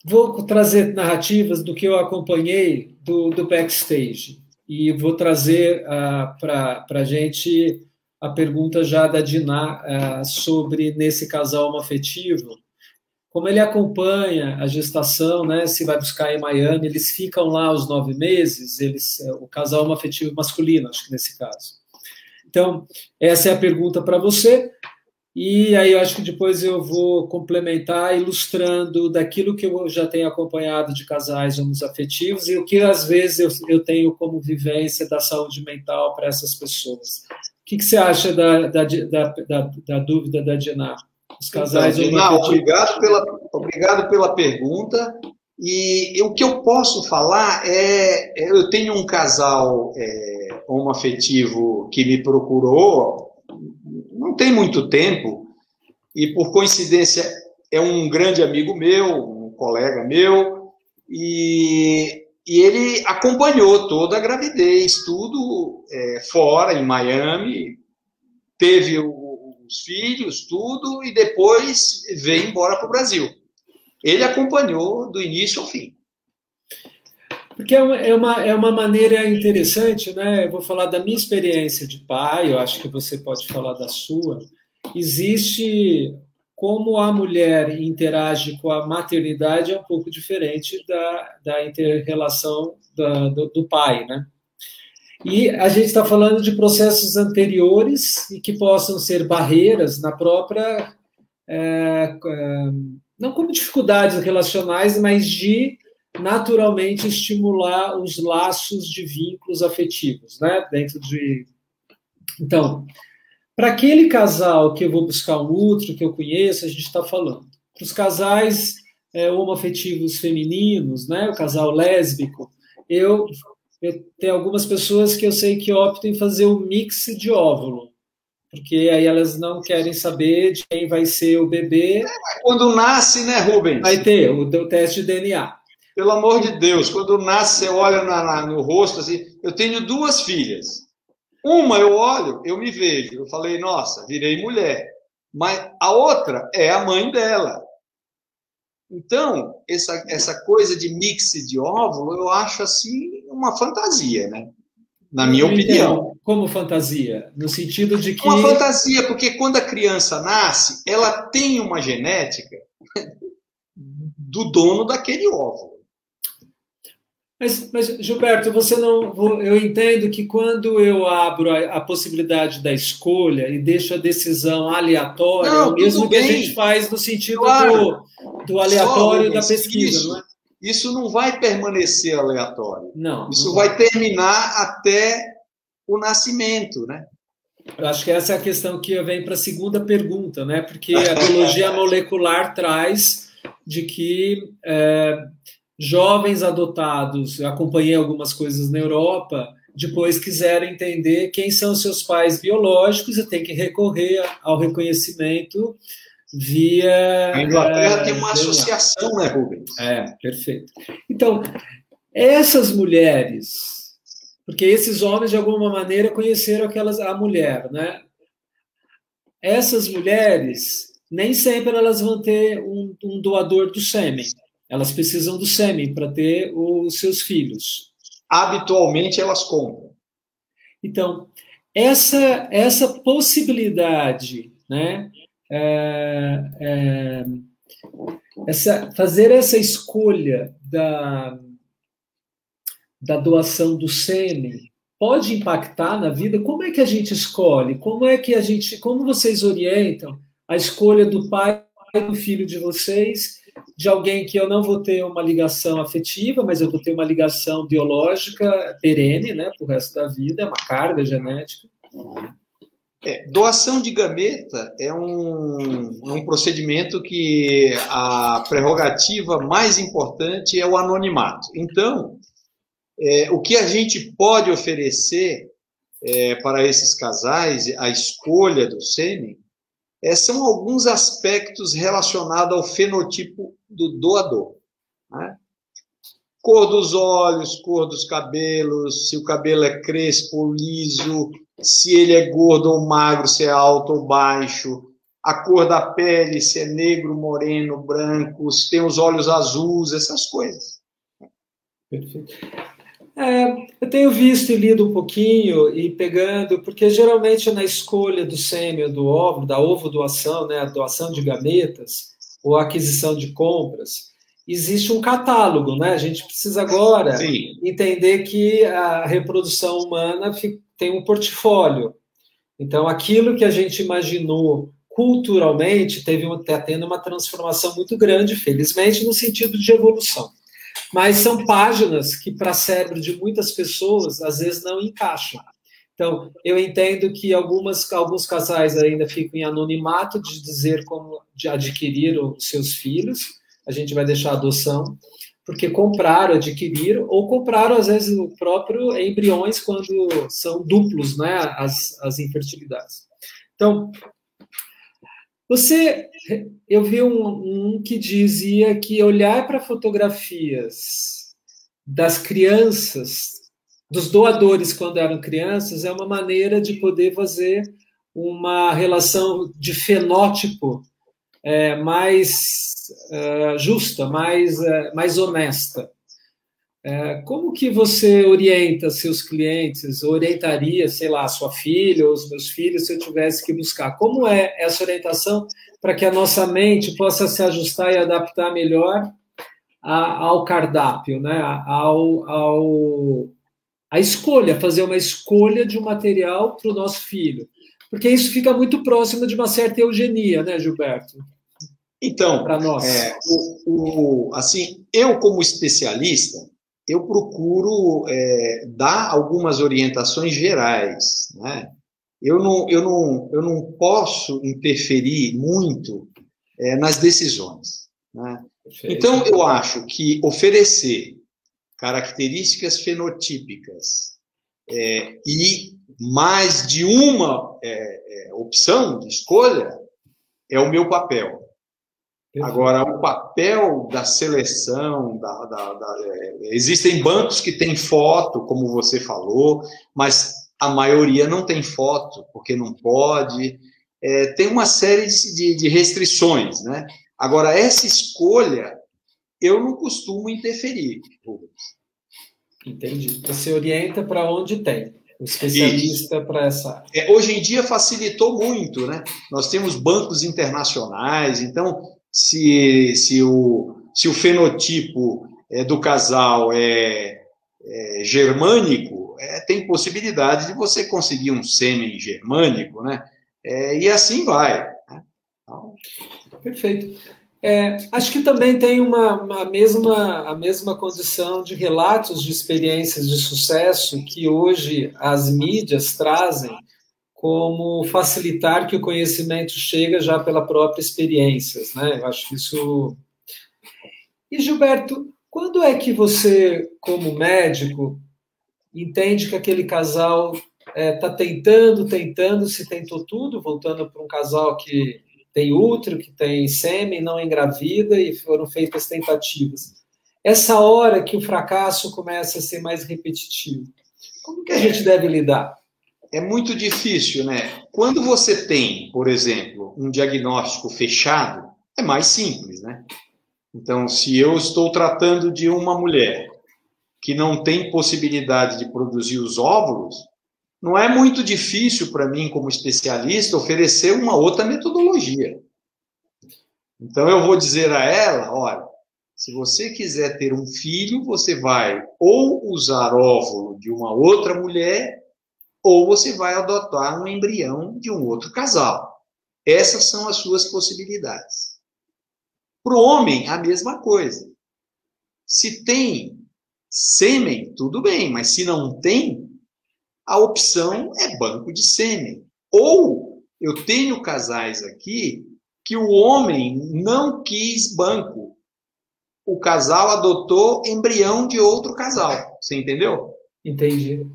S1: Vou trazer narrativas do que eu acompanhei do, do backstage. E vou trazer uh, ah, para a gente a pergunta já da Diná uh, sobre nesse casal afetivo. como ele acompanha a gestação, né, se vai buscar em Miami, eles ficam lá os nove meses, eles, o casal afetivo masculino, acho que nesse caso. Então, essa é a pergunta para você. E aí eu acho que depois eu vou complementar ilustrando daquilo que eu já tenho acompanhado de casais homoafetivos e o que às vezes eu, eu tenho como vivência da saúde mental para essas pessoas. O que, que você acha da, da, da, da, da dúvida da Diná?
S2: Os casais então, Diná, obrigado pela, obrigado pela pergunta. E o que eu posso falar é, eu tenho um casal é, homoafetivo que me procurou tem muito tempo, e por coincidência é um grande amigo meu, um colega meu, e, e ele acompanhou toda a gravidez, tudo é, fora, em Miami, teve o, os filhos, tudo, e depois veio embora para o Brasil. Ele acompanhou do início ao fim.
S1: Porque é uma, é uma, é uma maneira interessante, né? Eu vou falar da minha experiência de pai, eu acho que você pode falar da sua. Existe como a mulher interage com a maternidade é um pouco diferente da, da inter-relação do, do pai, né? E a gente está falando de processos anteriores e que possam ser barreiras na própria. É, é, não como dificuldades relacionais, mas de naturalmente estimular os laços de vínculos afetivos, né? Dentro de. Então, para aquele casal que eu vou buscar um outro que eu conheço, a gente está falando. Para os casais é, homoafetivos femininos, né? O casal lésbico, eu, eu tenho algumas pessoas que eu sei que optam em fazer o um mix de óvulo porque aí elas não querem saber de quem vai ser o bebê.
S2: É, quando nasce, né, Rubens?
S1: Vai ter o, o teste de DNA.
S2: Pelo amor de Deus, quando nasce, você olha na, na, no rosto assim. Eu tenho duas filhas. Uma eu olho, eu me vejo. Eu falei, nossa, virei mulher. Mas a outra é a mãe dela. Então, essa, essa coisa de mix de óvulo, eu acho assim uma fantasia, né? Na minha então, opinião.
S1: Como fantasia? No sentido de que.
S2: Uma fantasia, porque quando a criança nasce, ela tem uma genética (laughs) do dono daquele óvulo.
S1: Mas, mas, Gilberto, você não. Eu entendo que quando eu abro a, a possibilidade da escolha e deixo a decisão aleatória, não, é o mesmo que a gente faz no sentido claro. do, do aleatório da pesquisa,
S2: isso,
S1: não é?
S2: Isso não vai permanecer aleatório.
S1: Não.
S2: Isso
S1: não
S2: vai. vai terminar até o nascimento, né?
S1: Eu acho que essa é a questão que vem para a segunda pergunta, né? Porque a biologia molecular traz de que é, jovens adotados, acompanhei algumas coisas na Europa, depois quiserem entender quem são seus pais biológicos e tem que recorrer ao reconhecimento via.
S2: A Inglaterra é, tem uma associação, né, Rubens?
S1: É, perfeito. Então, essas mulheres, porque esses homens, de alguma maneira, conheceram aquelas, a mulher, né? Essas mulheres, nem sempre elas vão ter um, um doador do sêmen. Elas precisam do sêmen para ter os seus filhos.
S2: Habitualmente elas compram.
S1: Então, essa, essa possibilidade, né? É, é, essa, fazer essa escolha da, da doação do sêmen pode impactar na vida? Como é que a gente escolhe? Como é que a gente, como vocês orientam a escolha do pai e do filho de vocês de alguém que eu não vou ter uma ligação afetiva, mas eu vou ter uma ligação biológica perene, né, para o resto da vida, é uma carga genética.
S2: É, doação de gameta é um, um procedimento que a prerrogativa mais importante é o anonimato. Então, é, o que a gente pode oferecer é, para esses casais, a escolha do sêmen, é, são alguns aspectos relacionados ao fenotipo do doador. Né? Cor dos olhos, cor dos cabelos, se o cabelo é crespo ou liso, se ele é gordo ou magro, se é alto ou baixo, a cor da pele, se é negro, moreno, branco, se tem os olhos azuis, essas coisas.
S1: Perfeito. É, eu tenho visto e lido um pouquinho e pegando, porque geralmente na escolha do sêmen do óvulo, da ovo doação, né, a doação de gametas, ou aquisição de compras, existe um catálogo, né? A gente precisa agora Sim. entender que a reprodução humana tem um portfólio. Então, aquilo que a gente imaginou culturalmente teve está tendo uma transformação muito grande, felizmente, no sentido de evolução. Mas são páginas que, para cérebro de muitas pessoas, às vezes não encaixam. Então, eu entendo que algumas, alguns casais ainda ficam em anonimato de dizer como de adquirir os seus filhos, a gente vai deixar a adoção, porque compraram, adquiriram, ou compraram, às vezes, o próprio embriões quando são duplos, né, as, as infertilidades. Então, você, eu vi um, um que dizia que olhar para fotografias das crianças, dos doadores quando eram crianças, é uma maneira de poder fazer uma relação de fenótipo é, mais é, justa, mais, é, mais honesta. É, como que você orienta seus clientes, orientaria, sei lá, sua filha ou os meus filhos, se eu tivesse que buscar? Como é essa orientação para que a nossa mente possa se ajustar e adaptar melhor ao cardápio, né? ao, ao, a escolha, fazer uma escolha de um material para o nosso filho? Porque isso fica muito próximo de uma certa eugenia, né, Gilberto?
S2: Então, para nós. É, o, o, assim, eu como especialista, eu procuro é, dar algumas orientações gerais, né? Eu não, eu não, eu não posso interferir muito é, nas decisões. Né? Então, eu acho que oferecer características fenotípicas é, e mais de uma é, é, opção de escolha é o meu papel. Agora, o papel da seleção, da, da, da, é, existem bancos que têm foto, como você falou, mas a maioria não tem foto, porque não pode. É, tem uma série de, de, restrições, né? Agora, essa escolha, eu não costumo interferir.
S1: Entendi. Você orienta para onde tem. O especialista para essa
S2: É, hoje em dia facilitou muito, né? Nós temos bancos internacionais, então se, se, o, se o fenotipo é, do casal é, é germânico, é, tem possibilidade de você conseguir um sêmen germânico, né? É, e assim vai. Né?
S1: Então... Perfeito. É, acho que também tem uma, uma, mesma, a mesma condição de relatos de experiências de sucesso que hoje as mídias trazem como facilitar que o conhecimento chega já pela própria experiência, né? Eu acho isso. E Gilberto, quando é que você, como médico, entende que aquele casal está é, tá tentando, tentando, se tentou tudo, voltando para um casal que tem útero, que tem sêmen, não engravida e foram feitas tentativas. Essa hora que o fracasso começa a ser mais repetitivo, como que a gente deve lidar?
S2: É muito difícil, né? Quando você tem, por exemplo, um diagnóstico fechado, é mais simples, né? Então, se eu estou tratando de uma mulher que não tem possibilidade de produzir os óvulos, não é muito difícil para mim, como especialista, oferecer uma outra metodologia. Então, eu vou dizer a ela: olha, se você quiser ter um filho, você vai ou usar óvulo de uma outra mulher ou você vai adotar um embrião de um outro casal. Essas são as suas possibilidades. Para o homem, a mesma coisa. Se tem sêmen, tudo bem, mas se não tem, a opção é banco de sêmen. Ou eu tenho casais aqui que o homem não quis banco. O casal adotou embrião de outro casal. Você entendeu?
S1: Entendi.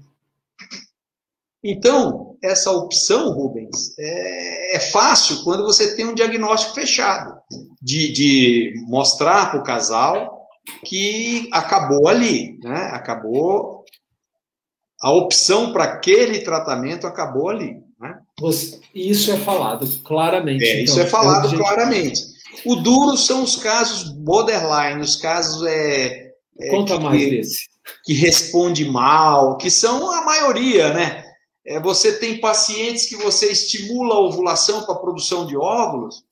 S2: Então, essa opção, Rubens, é, é fácil quando você tem um diagnóstico fechado, de, de mostrar para o casal que acabou ali, né? acabou. A opção para aquele tratamento acabou ali. Né?
S1: Isso é falado claramente.
S2: É, então, isso é falado gente... claramente. O duro são os casos borderline, os casos é,
S1: é Conta que, mais desse.
S2: que responde mal, que são a maioria, né? É, você tem pacientes que você estimula a ovulação para a produção de óvulos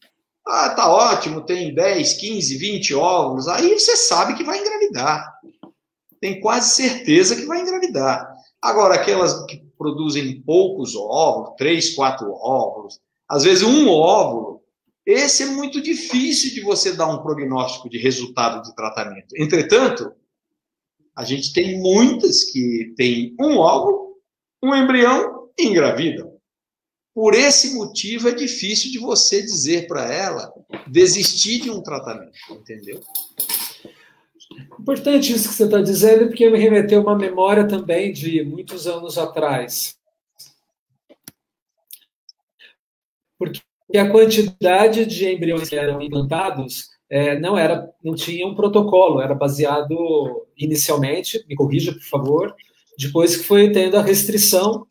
S2: Ah, tá ótimo, tem 10, 15, 20 óvulos. Aí você sabe que vai engravidar. Tem quase certeza que vai engravidar. Agora, aquelas que produzem poucos óvulos, 3, 4 óvulos, às vezes um óvulo, esse é muito difícil de você dar um prognóstico de resultado de tratamento. Entretanto, a gente tem muitas que têm um óvulo, um embrião e engravidam. Por esse motivo é difícil de você dizer para ela desistir de um tratamento, entendeu?
S1: Importante isso que você está dizendo, porque me remeteu uma memória também de muitos anos atrás. Porque a quantidade de embriões que eram implantados é, não era, não tinha um protocolo, era baseado inicialmente, me corrija por favor, depois que foi tendo a restrição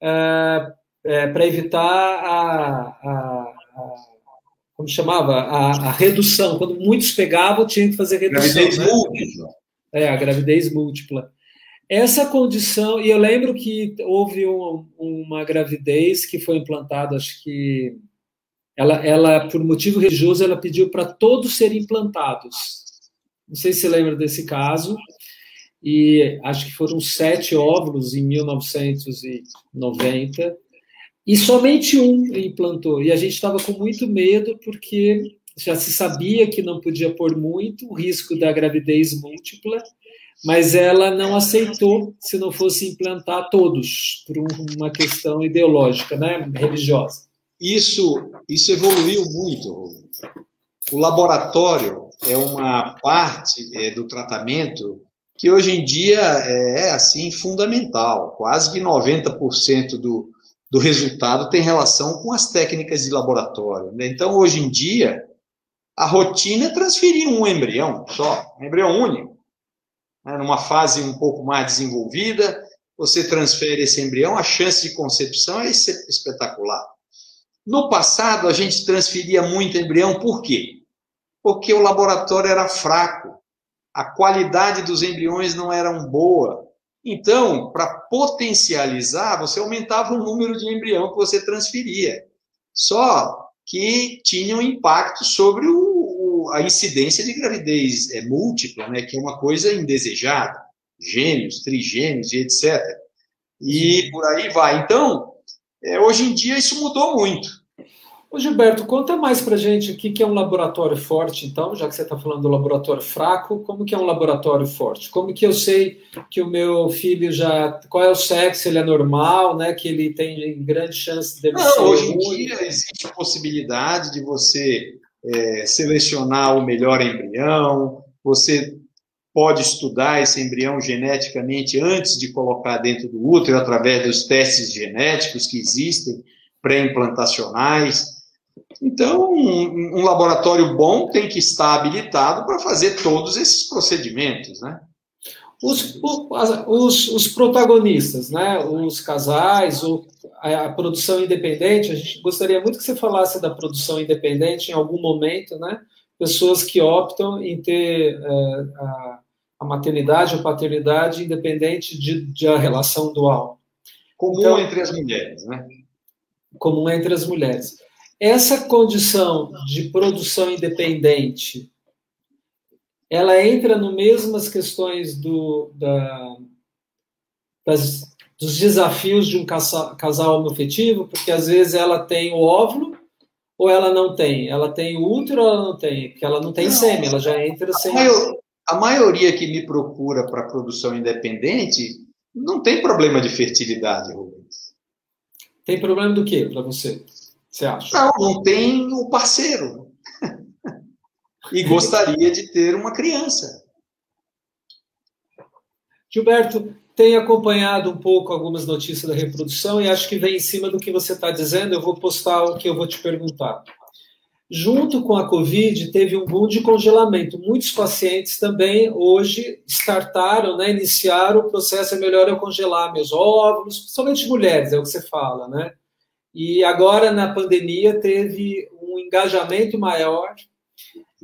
S1: é, é, para evitar a, a, a, como chamava a, a, redução, quando muitos pegavam tinha que fazer redução.
S2: Gravidez né? múltipla.
S1: É, a gravidez múltipla. Essa condição, e eu lembro que houve um, uma gravidez que foi implantada, acho que ela, ela, por motivo religioso, ela pediu para todos serem implantados. Não sei se lembra desse caso. E acho que foram sete óvulos em 1990. E somente um implantou. E a gente estava com muito medo, porque já se sabia que não podia pôr muito o risco da gravidez múltipla, mas ela não aceitou se não fosse implantar todos, por uma questão ideológica, né, religiosa
S2: isso, isso evoluiu muito. O laboratório é uma parte é, do tratamento que hoje em dia é assim fundamental. Quase que 90% do, do resultado tem relação com as técnicas de laboratório. Né? Então, hoje em dia, a rotina é transferir um embrião só, um embrião único. Né? Numa fase um pouco mais desenvolvida, você transfere esse embrião, a chance de concepção é espetacular. No passado, a gente transferia muito embrião, por quê? Porque o laboratório era fraco, a qualidade dos embriões não era boa. Então, para potencializar, você aumentava o número de embrião que você transferia. Só que tinha um impacto sobre o, a incidência de gravidez é, múltipla, né, que é uma coisa indesejada, gêmeos, trigêmeos e etc. E por aí vai. Então, é, hoje em dia isso mudou muito.
S1: Ô Gilberto, conta mais para gente o que é um laboratório forte, então, já que você está falando do laboratório fraco, como que é um laboratório forte? Como que eu sei que o meu filho já, qual é o sexo, ele é normal, né, que ele tem grande chance de
S2: Não, ser hoje em dia existe a possibilidade de você é, selecionar o melhor embrião, você pode estudar esse embrião geneticamente antes de colocar dentro do útero, através dos testes genéticos que existem, pré-implantacionais. Então, um, um, laboratório bom tem que estar habilitado para fazer todos esses procedimentos, né?
S1: Os, os, os protagonistas, né? os casais, a, produção independente, a gente gostaria muito que você falasse da produção independente em algum momento, né? pessoas que optam em ter é, a, a maternidade ou paternidade independente de, de a relação dual.
S2: Comum então, entre as mulheres, né?
S1: Comum entre as mulheres. Essa condição de produção independente, ela entra no mesmas questões do, da, das, dos desafios de um casal, casal homoafetivo, porque às vezes ela tem o óvulo ou ela não tem? Ela tem o útero ou ela não tem? Porque ela não tem não, sêmen, ela já entra sem.
S2: Eu, a maioria que me procura para produção independente não tem problema de fertilidade, Rubens.
S1: Tem problema do que para você? Você acha?
S2: Não, não tem o parceiro. e gostaria de ter uma criança.
S1: Gilberto, tem acompanhado um pouco algumas notícias da reprodução e acho que vem em cima do que você está dizendo. Eu vou postar o que eu vou te perguntar. Junto com a Covid, teve um boom de congelamento. Muitos pacientes também hoje startaram, né, iniciaram o processo, é melhor eu congelar meus óvulos, principalmente mulheres, é o que você fala, né? E agora, na pandemia, teve um engajamento maior.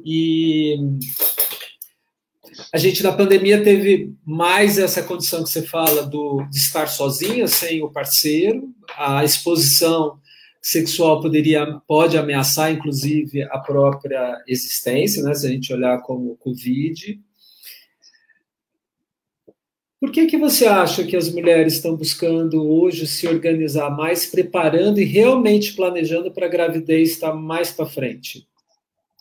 S1: E a gente, na pandemia, teve mais essa condição que você fala do, de estar sozinha, sem o parceiro, a exposição sexual poderia pode ameaçar inclusive a própria existência, né, se a gente olhar como o Covid. Por que, que você acha que as mulheres estão buscando hoje se organizar mais, preparando e realmente planejando para a gravidez estar mais para frente?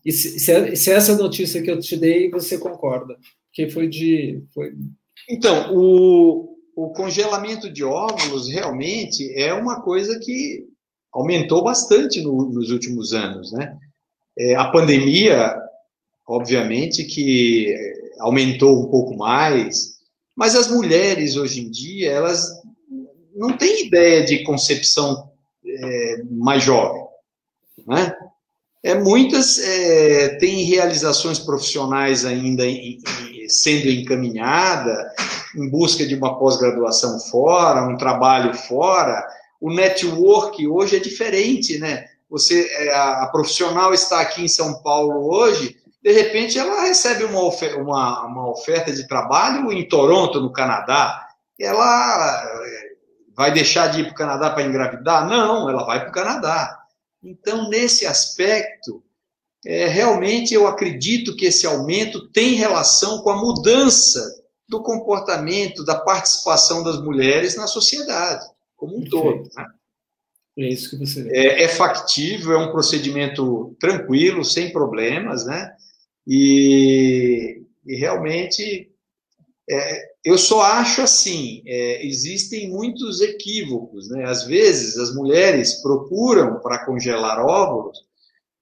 S1: E se, se, se, essa notícia que eu te dei, você concorda? Que foi de. Foi...
S2: Então, o, o congelamento de óvulos realmente é uma coisa que aumentou bastante no, nos últimos anos, né? É, a pandemia, obviamente, que aumentou um pouco mais, mas as mulheres hoje em dia, elas não têm ideia de concepção é, mais jovem, né? É, muitas é, têm realizações profissionais ainda em, em, sendo encaminhada, em busca de uma pós-graduação fora, um trabalho fora. O network hoje é diferente, né? Você, é, a, a profissional está aqui em São Paulo hoje, de repente ela recebe uma oferta, uma, uma oferta de trabalho em Toronto, no Canadá. Ela eh, vai deixar de ir para o Canadá para engravidar? Não, ela vai para o Canadá. Então, nesse aspecto, é, realmente eu acredito que esse aumento tem relação com a mudança do comportamento, da participação das mulheres na sociedade, como um todo. Né?
S1: É isso que você
S2: é, é factível, é um procedimento tranquilo, sem problemas, né? E, e realmente, é, eu só acho assim: é, existem muitos equívocos. Né? Às vezes, as mulheres procuram para congelar óvulos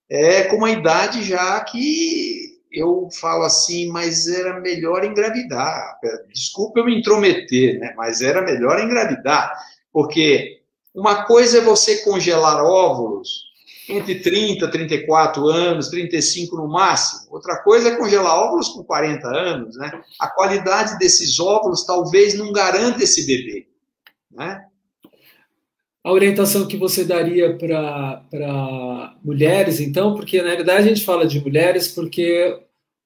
S2: é, com uma idade já que eu falo assim, mas era melhor engravidar. Desculpa eu me intrometer, né? mas era melhor engravidar, porque uma coisa é você congelar óvulos entre 30, 34 anos, 35 no máximo. Outra coisa é congelar óvulos com 40 anos, né? A qualidade desses óvulos talvez não garanta esse bebê, né?
S1: A orientação que você daria para mulheres, então, porque na verdade a gente fala de mulheres porque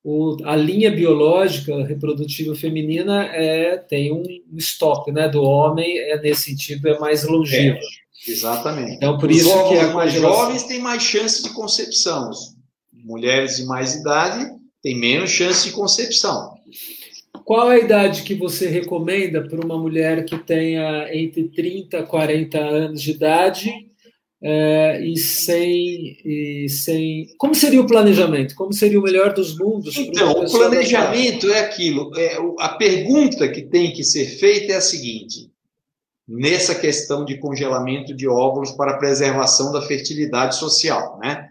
S1: o, a linha biológica reprodutiva feminina é, tem um stop, né? Do homem, é nesse sentido, é mais longevo. É.
S2: Exatamente.
S1: Então, por isso Os que
S2: é mais jovens têm mais chance de concepção. Mulheres de mais idade têm menos chance de concepção.
S1: Qual a idade que você recomenda para uma mulher que tenha entre 30 e 40 anos de idade é, e, sem, e sem. Como seria o planejamento? Como seria o melhor dos mundos?
S2: Então, o planejamento é aquilo. É, a pergunta que tem que ser feita é a seguinte: nessa questão de congelamento de óvulos para preservação da fertilidade social, né?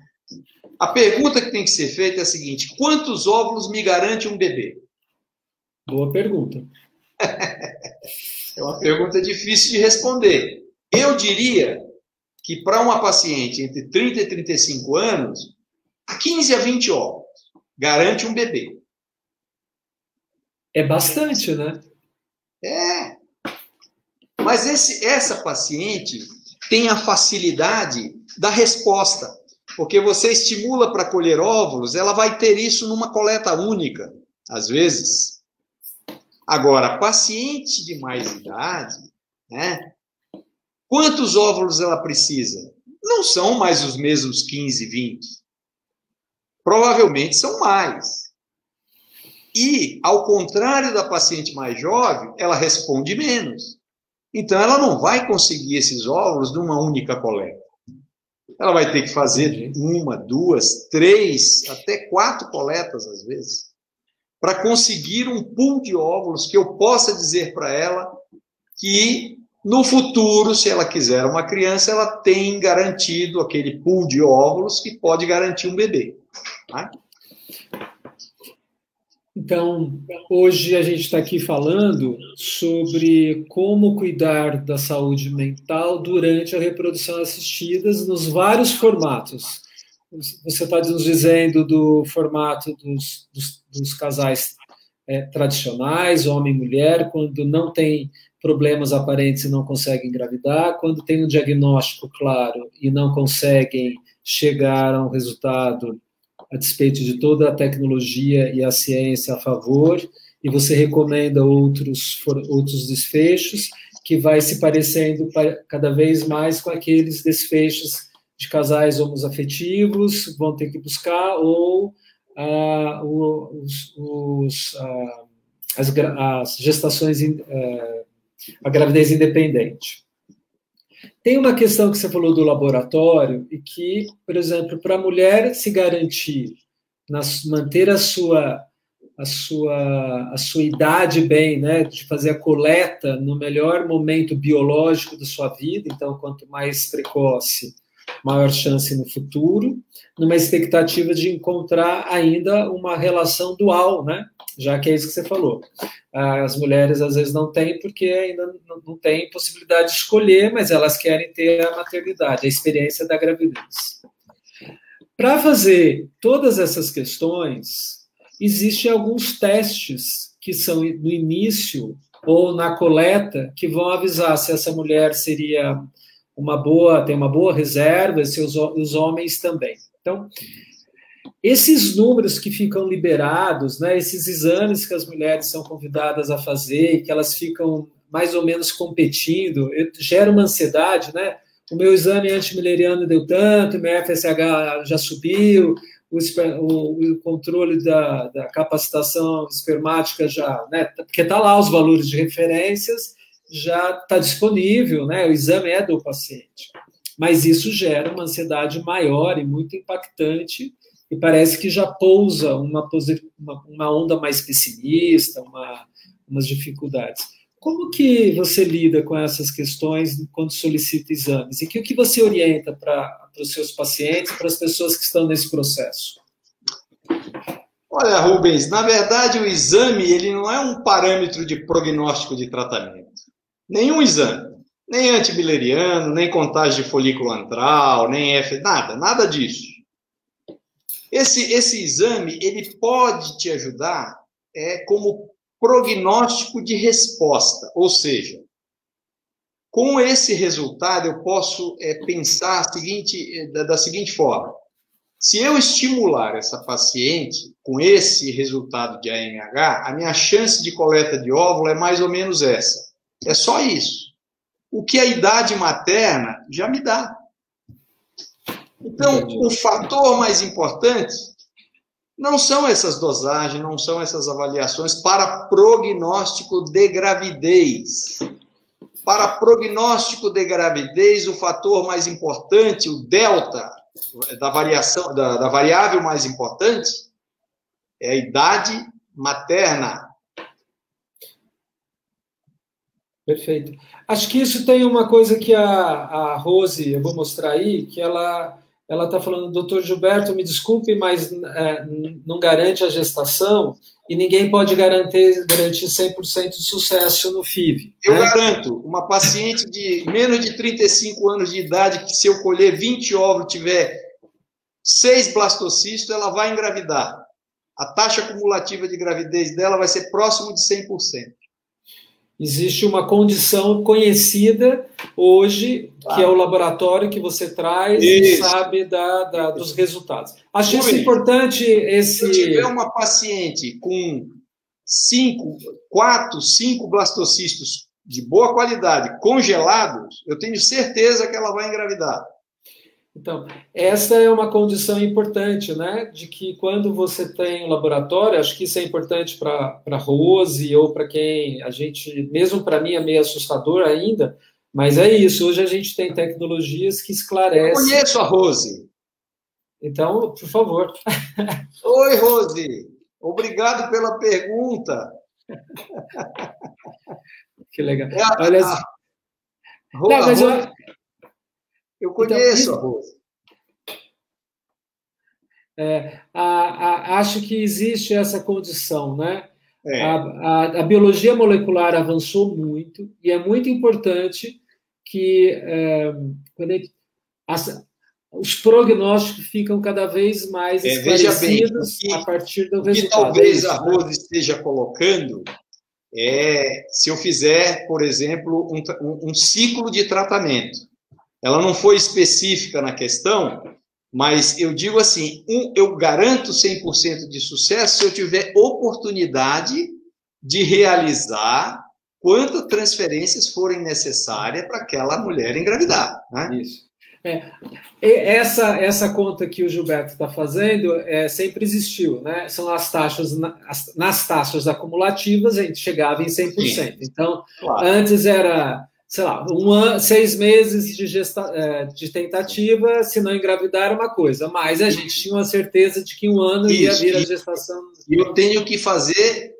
S2: A pergunta que tem que ser feita é a seguinte: quantos óvulos me garante um bebê?
S1: Boa pergunta. (laughs)
S2: é uma pergunta difícil de responder. Eu diria que para uma paciente entre 30 e 35 anos, 15 a 20 óvulos garante um bebê.
S1: É bastante, né?
S2: É. Mas esse, essa paciente tem a facilidade da resposta, porque você estimula para colher óvulos, ela vai ter isso numa coleta única, às vezes. Agora, paciente de mais idade, né? Quantos óvulos ela precisa? Não são mais os mesmos 15, 20. Provavelmente são mais. E, ao contrário da paciente mais jovem, ela responde menos. Então, ela não vai conseguir esses óvulos numa única coleta. Ela vai ter que fazer uma, duas, três, até quatro coletas, às vezes, para conseguir um pool de óvulos que eu possa dizer para ela que no futuro, se ela quiser uma criança, ela tem garantido aquele pool de óvulos que pode garantir um bebê. Tá?
S1: Então, hoje a gente está aqui falando sobre como cuidar da saúde mental durante a reprodução assistida nos vários formatos. Você está nos dizendo do formato dos, dos, dos casais é, tradicionais, homem e mulher, quando não tem problemas aparentes e não conseguem engravidar, quando tem um diagnóstico claro e não conseguem chegar a um resultado a despeito de toda a tecnologia e a ciência a favor, e você recomenda outros, outros desfechos, que vai se parecendo cada vez mais com aqueles desfechos de casais homosafetivos vão ter que buscar, ou ah, os, os, ah, as, as, gestações, ah, a gravidez independente. Tem uma questão que você falou do laboratório, e que, por exemplo, para a mulher se garantir, manter a sua a sua, a sua idade bem, né, de fazer a coleta no melhor momento biológico da sua vida, então quanto mais precoce, maior chance no futuro, numa expectativa de encontrar ainda uma relação dual, né, já que é isso que você falou. As mulheres às vezes não têm porque ainda não têm possibilidade de escolher, mas elas querem ter a maternidade, a experiência da gravidez. Para fazer todas essas questões, existem alguns testes que são no início ou na coleta que vão avisar se essa mulher seria uma boa, tem uma boa reserva, se os, os homens também. Então, esses números que ficam liberados, né, esses exames que as mulheres são convidadas a fazer, que elas ficam mais ou menos competindo, gera uma ansiedade, né? O meu exame antimileriano deu tanto, meu FSH já subiu, o, o, o controle da, da, capacitação espermática já, né, porque está lá os valores de referências, já está disponível, né, o exame é do paciente. Mas isso gera uma ansiedade maior e muito impactante, e parece que já pousa uma, uma, onda mais pessimista, uma, umas dificuldades. Como que você lida com essas questões quando solicita exames? E que o que você orienta para os seus pacientes, para as pessoas que estão nesse processo?
S2: Olha, Rubens, na verdade o exame ele não é um parâmetro de prognóstico de tratamento. Nenhum exame. Nem antibileriano, nem contagem de folículo antral, nem F, nada, nada disso. Esse, esse exame ele pode te ajudar é, como prognóstico de resposta, ou seja, com esse resultado eu posso é, pensar seguinte, é, da, da seguinte forma: se eu estimular essa paciente com esse resultado de AMH, a minha chance de coleta de óvulo é mais ou menos essa. É só isso. O que a idade materna já me dá. Então, o fator mais importante não são essas dosagens, não são essas avaliações para prognóstico de gravidez. Para prognóstico de gravidez, o fator mais importante, o delta da variação, da, da variável mais importante, é a idade materna.
S1: Perfeito. Acho que isso tem uma coisa que a, a Rose, eu vou mostrar aí, que ela ela está falando, doutor Gilberto, me desculpe, mas é, não garante a gestação e ninguém pode garantir, garantir 100% de sucesso no FIV.
S2: Eu né? garanto, uma paciente de menos de 35 anos de idade, que se eu colher 20 óvulos tiver 6 blastocistos, ela vai engravidar. A taxa cumulativa de gravidez dela vai ser próximo de 100%.
S1: Existe uma condição conhecida hoje, ah. que é o laboratório que você traz isso. e sabe da, da, dos resultados. Acho isso importante. Esse... Se
S2: eu tiver uma paciente com cinco, quatro, cinco blastocistos de boa qualidade congelados, eu tenho certeza que ela vai engravidar.
S1: Então, essa é uma condição importante, né? De que quando você tem um laboratório, acho que isso é importante para a Rose ou para quem a gente, mesmo para mim é meio assustador ainda, mas é isso. Hoje a gente tem tecnologias que esclarecem. Eu
S2: conheço a Rose.
S1: Então, por favor. (laughs)
S2: Oi, Rose. Obrigado pela pergunta.
S1: Que legal. É a, Olha, a, Não, mas eu,
S2: eu então, conheço então, a Rose.
S1: É, a, a, acho que existe essa condição, né? É. A, a, biologia molecular avançou muito e é muito importante que é, ele, as, os prognósticos ficam cada vez mais é, esclarecidos bem, que, a partir do resultado.
S2: que talvez a né? Rose esteja colocando é se eu fizer, por exemplo, um, um, um ciclo de tratamento. Ela não foi específica na questão, mas eu digo assim, um, eu garanto 100% de sucesso se eu tiver oportunidade de realizar quantas transferências forem necessárias para aquela mulher engravidar. Né?
S1: Isso. É, essa, essa conta que o Gilberto está fazendo é, sempre existiu, né? São as taxas, nas, taxas acumulativas, a gente chegava em 100%. Sim. Então, claro. antes era, sei lá, um ano, seis meses de, gesta, é, de tentativa, se não engravidar era uma coisa, mas a gente tinha uma certeza de que um ano Isso, ia vir a gestação.
S2: E eu tenho que fazer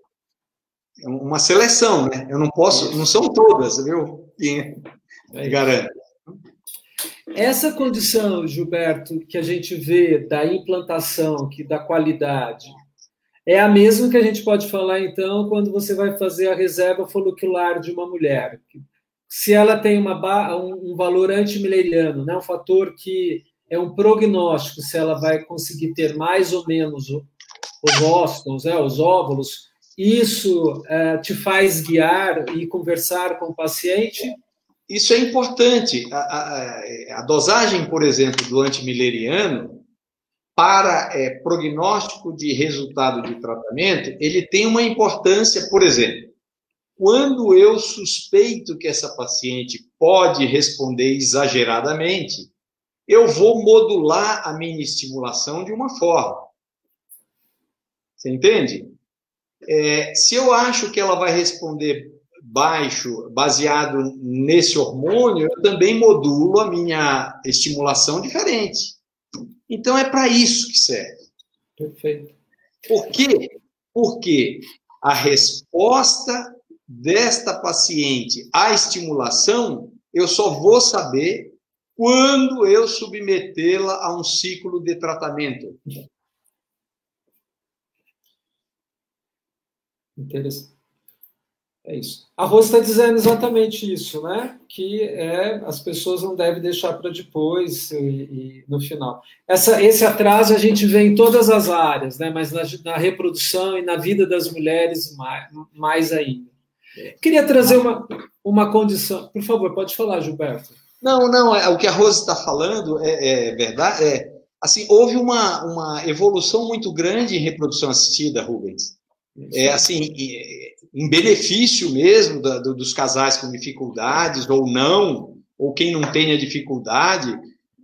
S2: uma seleção, né? Eu não posso, não são todas, viu? Me garanto.
S1: Essa condição, Gilberto, que a gente vê da implantação, que da qualidade, é a mesma que a gente pode falar, então, quando você vai fazer a reserva folicular de uma mulher. Se ela tem uma, um, valor antimileriano, né, um fator que é um prognóstico, se ela vai conseguir ter mais ou menos os né, os óvulos, isso é, te faz guiar e conversar com o paciente
S2: isso é importante. A, a, a dosagem, por exemplo, do antimileriano, para é, prognóstico de resultado de tratamento, ele tem uma importância, por exemplo, quando eu suspeito que essa paciente pode responder exageradamente, eu vou modular a minha estimulação de uma forma. Você entende? É, se eu acho que ela vai responder baixo, baseado nesse hormônio, eu também modulo a minha estimulação diferente. Então é para isso que serve.
S1: Perfeito.
S2: Por quê? Porque a resposta desta paciente à estimulação, eu só vou saber quando eu submetê-la a um ciclo de tratamento.
S1: Interessante. É isso. A Rose está dizendo exatamente isso, né? Que é, as pessoas não devem deixar para depois e, e, no final. Essa, esse atraso a gente vê em todas as áreas, né? Mas na, na reprodução e na vida das mulheres mais, mais ainda. Queria trazer uma, uma condição. Por favor, pode falar, Gilberto.
S2: Não, não. É, o que a Rose está falando é, é verdade. É, assim, houve uma, uma evolução muito grande em reprodução assistida, Rubens. É assim, em benefício mesmo da, do, dos casais com dificuldades ou não, ou quem não tenha dificuldade,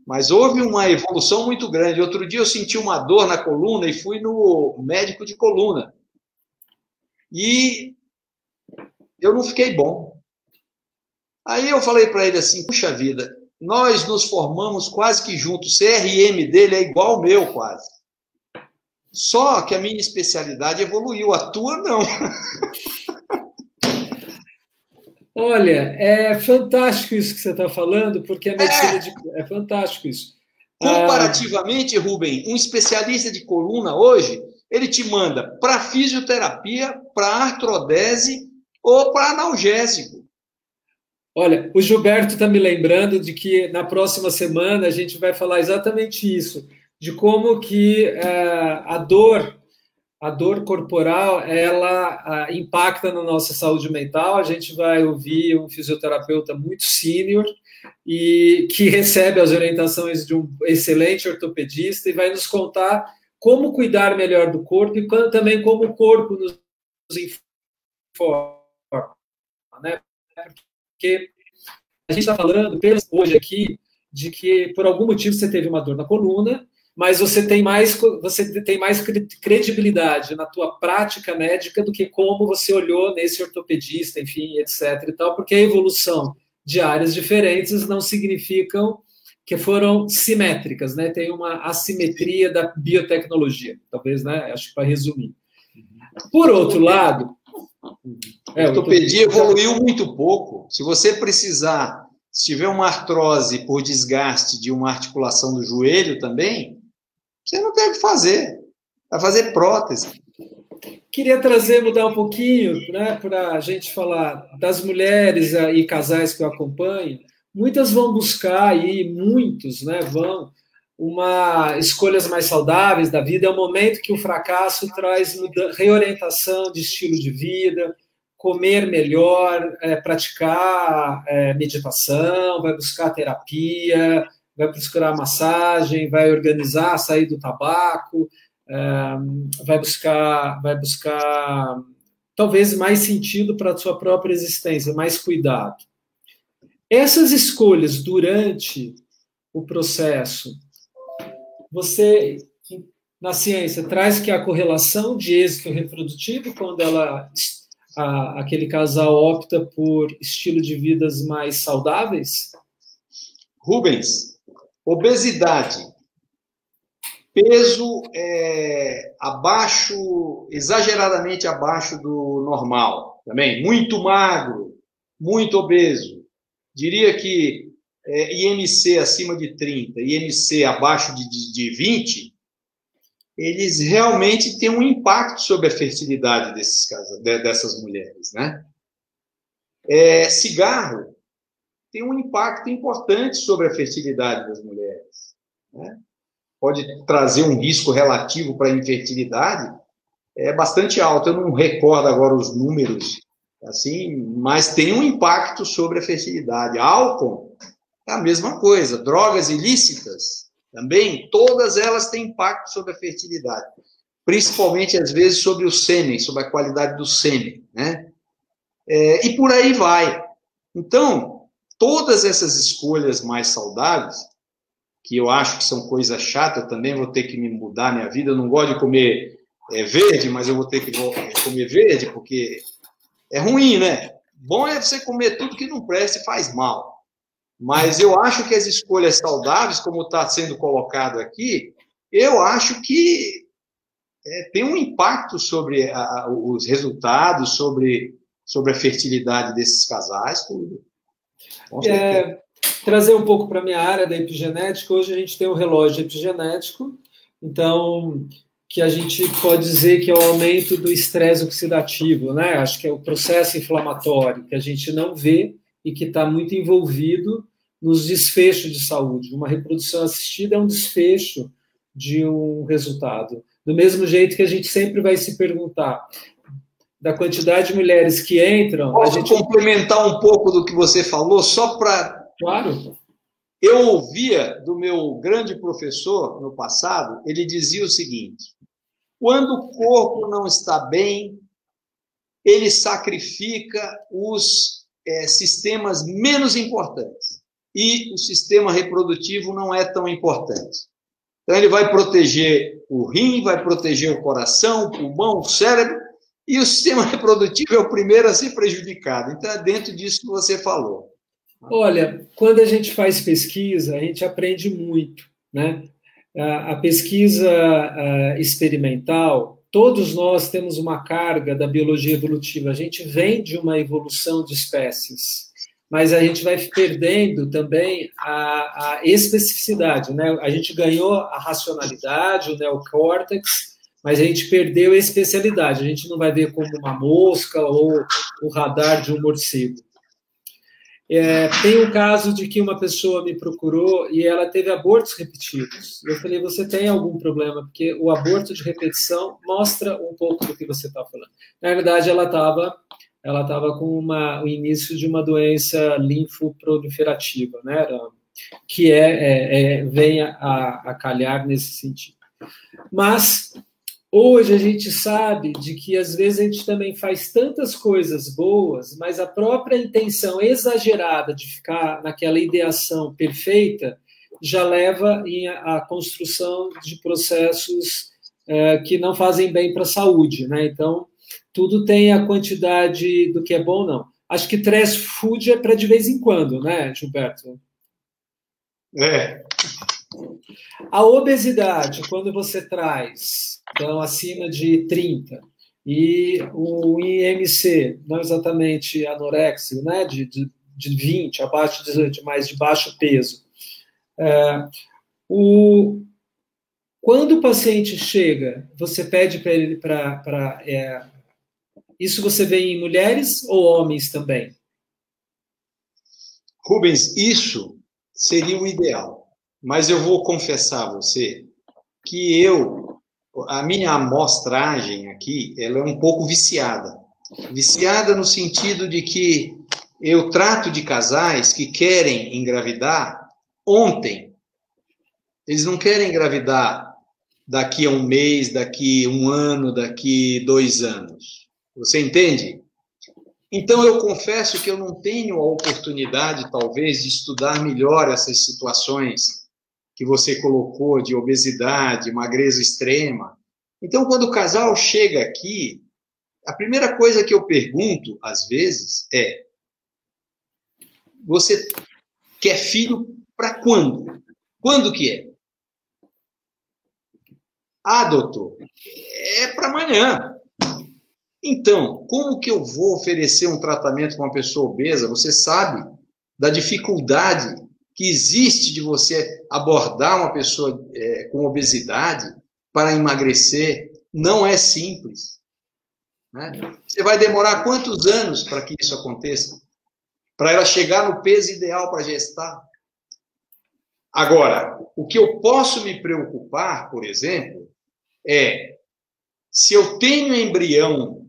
S2: mas houve uma evolução muito grande. Outro dia eu senti uma dor na coluna e fui no médico de coluna. E eu não fiquei bom. Aí eu falei para ele assim: puxa vida, nós nos formamos quase que juntos, o CRM dele é igual ao meu, quase. Só que a minha especialidade evoluiu, a tua não. (laughs)
S1: Olha, é fantástico isso que você está falando, porque a medicina é, de... é fantástico isso.
S2: Comparativamente, Rubem, um especialista de coluna hoje, ele te manda para fisioterapia, para artrodese ou para analgésico.
S1: Olha, o Gilberto está me lembrando de que na próxima semana a gente vai falar exatamente isso de como que uh, a dor, a dor corporal, ela uh, impacta na nossa saúde mental. A gente vai ouvir um fisioterapeuta muito sênior e que recebe as orientações de um excelente ortopedista e vai nos contar como cuidar melhor do corpo e também como o corpo nos informa, né? Porque a gente está falando hoje aqui de que por algum motivo você teve uma dor na coluna mas você tem mais você tem mais credibilidade na tua prática médica do que como você olhou nesse ortopedista, enfim, etc. e tal, porque a evolução de áreas diferentes não significam que foram simétricas, né? Tem uma assimetria da biotecnologia, talvez, né? Acho que para resumir. Por outro lado,
S2: é, a ortopedia evoluiu muito pouco. Se você precisar, se tiver uma artrose por desgaste de uma articulação do joelho também, você não deve fazer. Vai fazer prótese.
S1: Queria trazer, mudar um pouquinho, né, para a gente falar das mulheres e casais que eu acompanho. Muitas vão buscar aí, muitos, né, vão uma escolhas mais saudáveis da vida. É o momento que o fracasso traz reorientação de estilo de vida, comer melhor, é, praticar é, meditação, vai buscar terapia, vai procurar massagem, vai organizar, sair do tabaco, é, vai buscar, vai buscar talvez mais sentido para a sua própria existência, mais cuidado. Essas escolhas durante o processo, você, na ciência, traz que a correlação de êxito reprodutivo, quando ela, a, aquele casal opta por estilo de vidas mais saudáveis?
S2: Rubens, obesidade, peso é, abaixo, exageradamente abaixo do normal, também, muito magro, muito obeso. Diria que é, IMC acima de 30, IMC abaixo de, de, de 20, eles realmente têm um impacto sobre a fertilidade desses dessas mulheres, né? É, cigarro tem um impacto importante sobre a fertilidade das mulheres, né? Pode trazer um risco relativo para a infertilidade é bastante alto. Eu não recordo agora os números, assim, mas tem um impacto sobre a fertilidade. Álcool a mesma coisa. Drogas ilícitas também, todas elas têm impacto sobre a fertilidade, principalmente às vezes sobre o sêmen, sobre a qualidade do sêmen, né? É, e por aí vai. Então, todas essas escolhas mais saudáveis, que eu acho que são coisas chatas, eu também vou ter que me mudar minha vida. Eu não gosto de comer é, verde, mas eu vou ter que comer verde porque é ruim, né? Bom é você comer tudo que não presta e faz mal. Mas eu acho que as escolhas saudáveis, como está sendo colocado aqui, eu acho que é, tem um impacto sobre a, os resultados, sobre, sobre a fertilidade desses casais, tudo.
S1: É, trazer um pouco para a minha área da epigenética, hoje a gente tem um relógio epigenético, então que a gente pode dizer que é o aumento do estresse oxidativo, né? Acho que é o processo inflamatório que a gente não vê e que está muito envolvido nos desfechos de saúde. Uma reprodução assistida é um desfecho de um resultado. Do mesmo jeito que a gente sempre vai se perguntar da quantidade de mulheres que entram.
S2: Posso
S1: a gente...
S2: complementar um pouco do que você falou, só para.
S1: Claro.
S2: Eu ouvia do meu grande professor no passado, ele dizia o seguinte: quando o corpo não está bem, ele sacrifica os é, sistemas menos importantes e o sistema reprodutivo não é tão importante. Então, ele vai proteger o rim, vai proteger o coração, o pulmão, o cérebro, e o sistema (laughs) reprodutivo é o primeiro a ser prejudicado. Então, é dentro disso que você falou.
S1: Olha, quando a gente faz pesquisa, a gente aprende muito, né? A pesquisa experimental, todos nós temos uma carga da biologia evolutiva. A gente vem de uma evolução de espécies mas a gente vai perdendo também a, a especificidade. Né? A gente ganhou a racionalidade, o neocórtex, mas a gente perdeu a especialidade. A gente não vai ver como uma mosca ou o radar de um morcego. É, tem um caso de que uma pessoa me procurou e ela teve abortos repetidos. Eu falei, você tem algum problema? Porque o aborto de repetição mostra um pouco do que você está falando. Na verdade, ela estava ela estava com uma, o início de uma doença linfoproliferativa, né? que é, é, é vem a, a calhar nesse sentido. Mas hoje a gente sabe de que às vezes a gente também faz tantas coisas boas, mas a própria intenção exagerada de ficar naquela ideação perfeita já leva à construção de processos é, que não fazem bem para a saúde, né? Então tudo tem a quantidade do que é bom, não. Acho que trash food é para de vez em quando, né, Gilberto?
S2: É.
S1: A obesidade, quando você traz, então, acima de 30, e o IMC, não exatamente anorexia, né, de, de, de 20, abaixo de 18, mas de baixo peso. É, o, quando o paciente chega, você pede para ele para é, isso você vê em mulheres ou homens também?
S2: Rubens, isso seria o ideal. Mas eu vou confessar a você que eu, a minha amostragem aqui, ela é um pouco viciada. Viciada no sentido de que eu trato de casais que querem engravidar ontem. Eles não querem engravidar daqui a um mês, daqui um ano, daqui dois anos. Você entende? Então, eu confesso que eu não tenho a oportunidade, talvez, de estudar melhor essas situações que você colocou de obesidade, magreza extrema. Então, quando o casal chega aqui, a primeira coisa que eu pergunto, às vezes, é: você quer filho para quando? Quando que é? Ah, doutor, é para amanhã. Então, como que eu vou oferecer um tratamento para uma pessoa obesa? Você sabe da dificuldade que existe de você abordar uma pessoa é, com obesidade para emagrecer. Não é simples. Né? Você vai demorar quantos anos para que isso aconteça? Para ela chegar no peso ideal para gestar? Agora, o que eu posso me preocupar, por exemplo, é se eu tenho embrião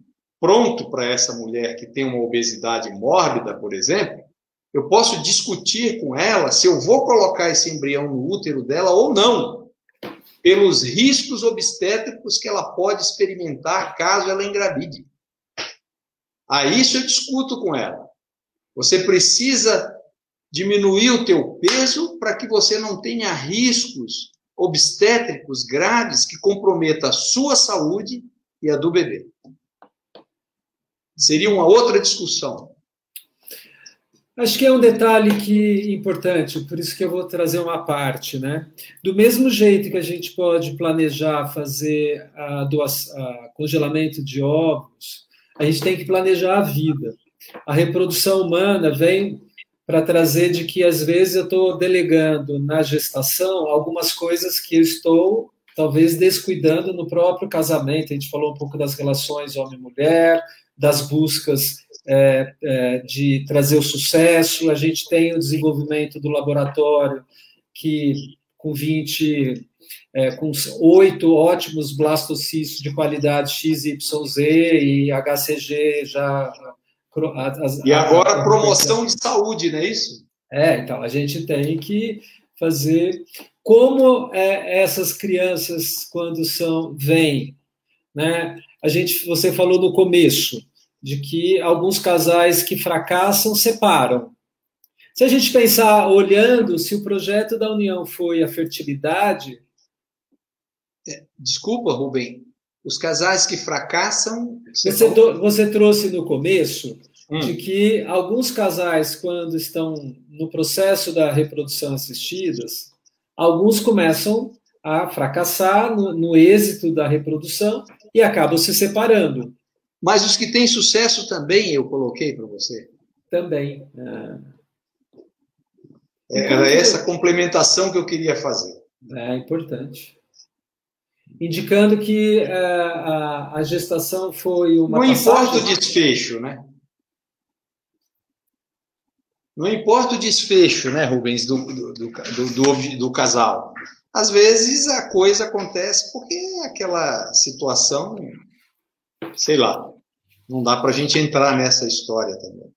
S2: pronto para essa mulher que tem uma obesidade mórbida, por exemplo, eu posso discutir com ela se eu vou colocar esse embrião no útero dela ou não, pelos riscos obstétricos que ela pode experimentar caso ela engravide. Aí isso eu discuto com ela. Você precisa diminuir o teu peso para que você não tenha riscos obstétricos graves que comprometam a sua saúde e a do bebê. Seria uma outra discussão.
S1: Acho que é um detalhe que importante, por isso que eu vou trazer uma parte, né? Do mesmo jeito que a gente pode planejar fazer a doação, a congelamento de ovos, a gente tem que planejar a vida. A reprodução humana vem para trazer de que às vezes eu estou delegando na gestação algumas coisas que eu estou talvez descuidando no próprio casamento. A gente falou um pouco das relações homem-mulher, das buscas é, é, de trazer o sucesso. A gente tem o desenvolvimento do laboratório que com 20 é, com oito ótimos blastocistos de qualidade XYZ e HCG já
S2: as, e agora promoção de saúde, não é isso?
S1: É, então a gente tem que fazer como é, essas crianças quando são vêm, né? A gente, você falou no começo de que alguns casais que fracassam separam. Se a gente pensar olhando se o projeto da União foi a fertilidade,
S2: é, desculpa, Rubem, os casais que fracassam.
S1: Você, você, você trouxe no começo hum. de que alguns casais, quando estão no processo da reprodução assistidas, alguns começam a fracassar no, no êxito da reprodução e acabam se separando.
S2: Mas os que têm sucesso também eu coloquei para você.
S1: Também.
S2: É, Era essa complementação que eu queria fazer.
S1: É importante indicando que uh, a, a, gestação foi uma.
S2: Não passagem... importa o desfecho, né? Não importa o desfecho, né, Rubens, do, do, do, do, casal. Às vezes a coisa acontece porque aquela situação, sei lá, não dá para a gente entrar nessa história também.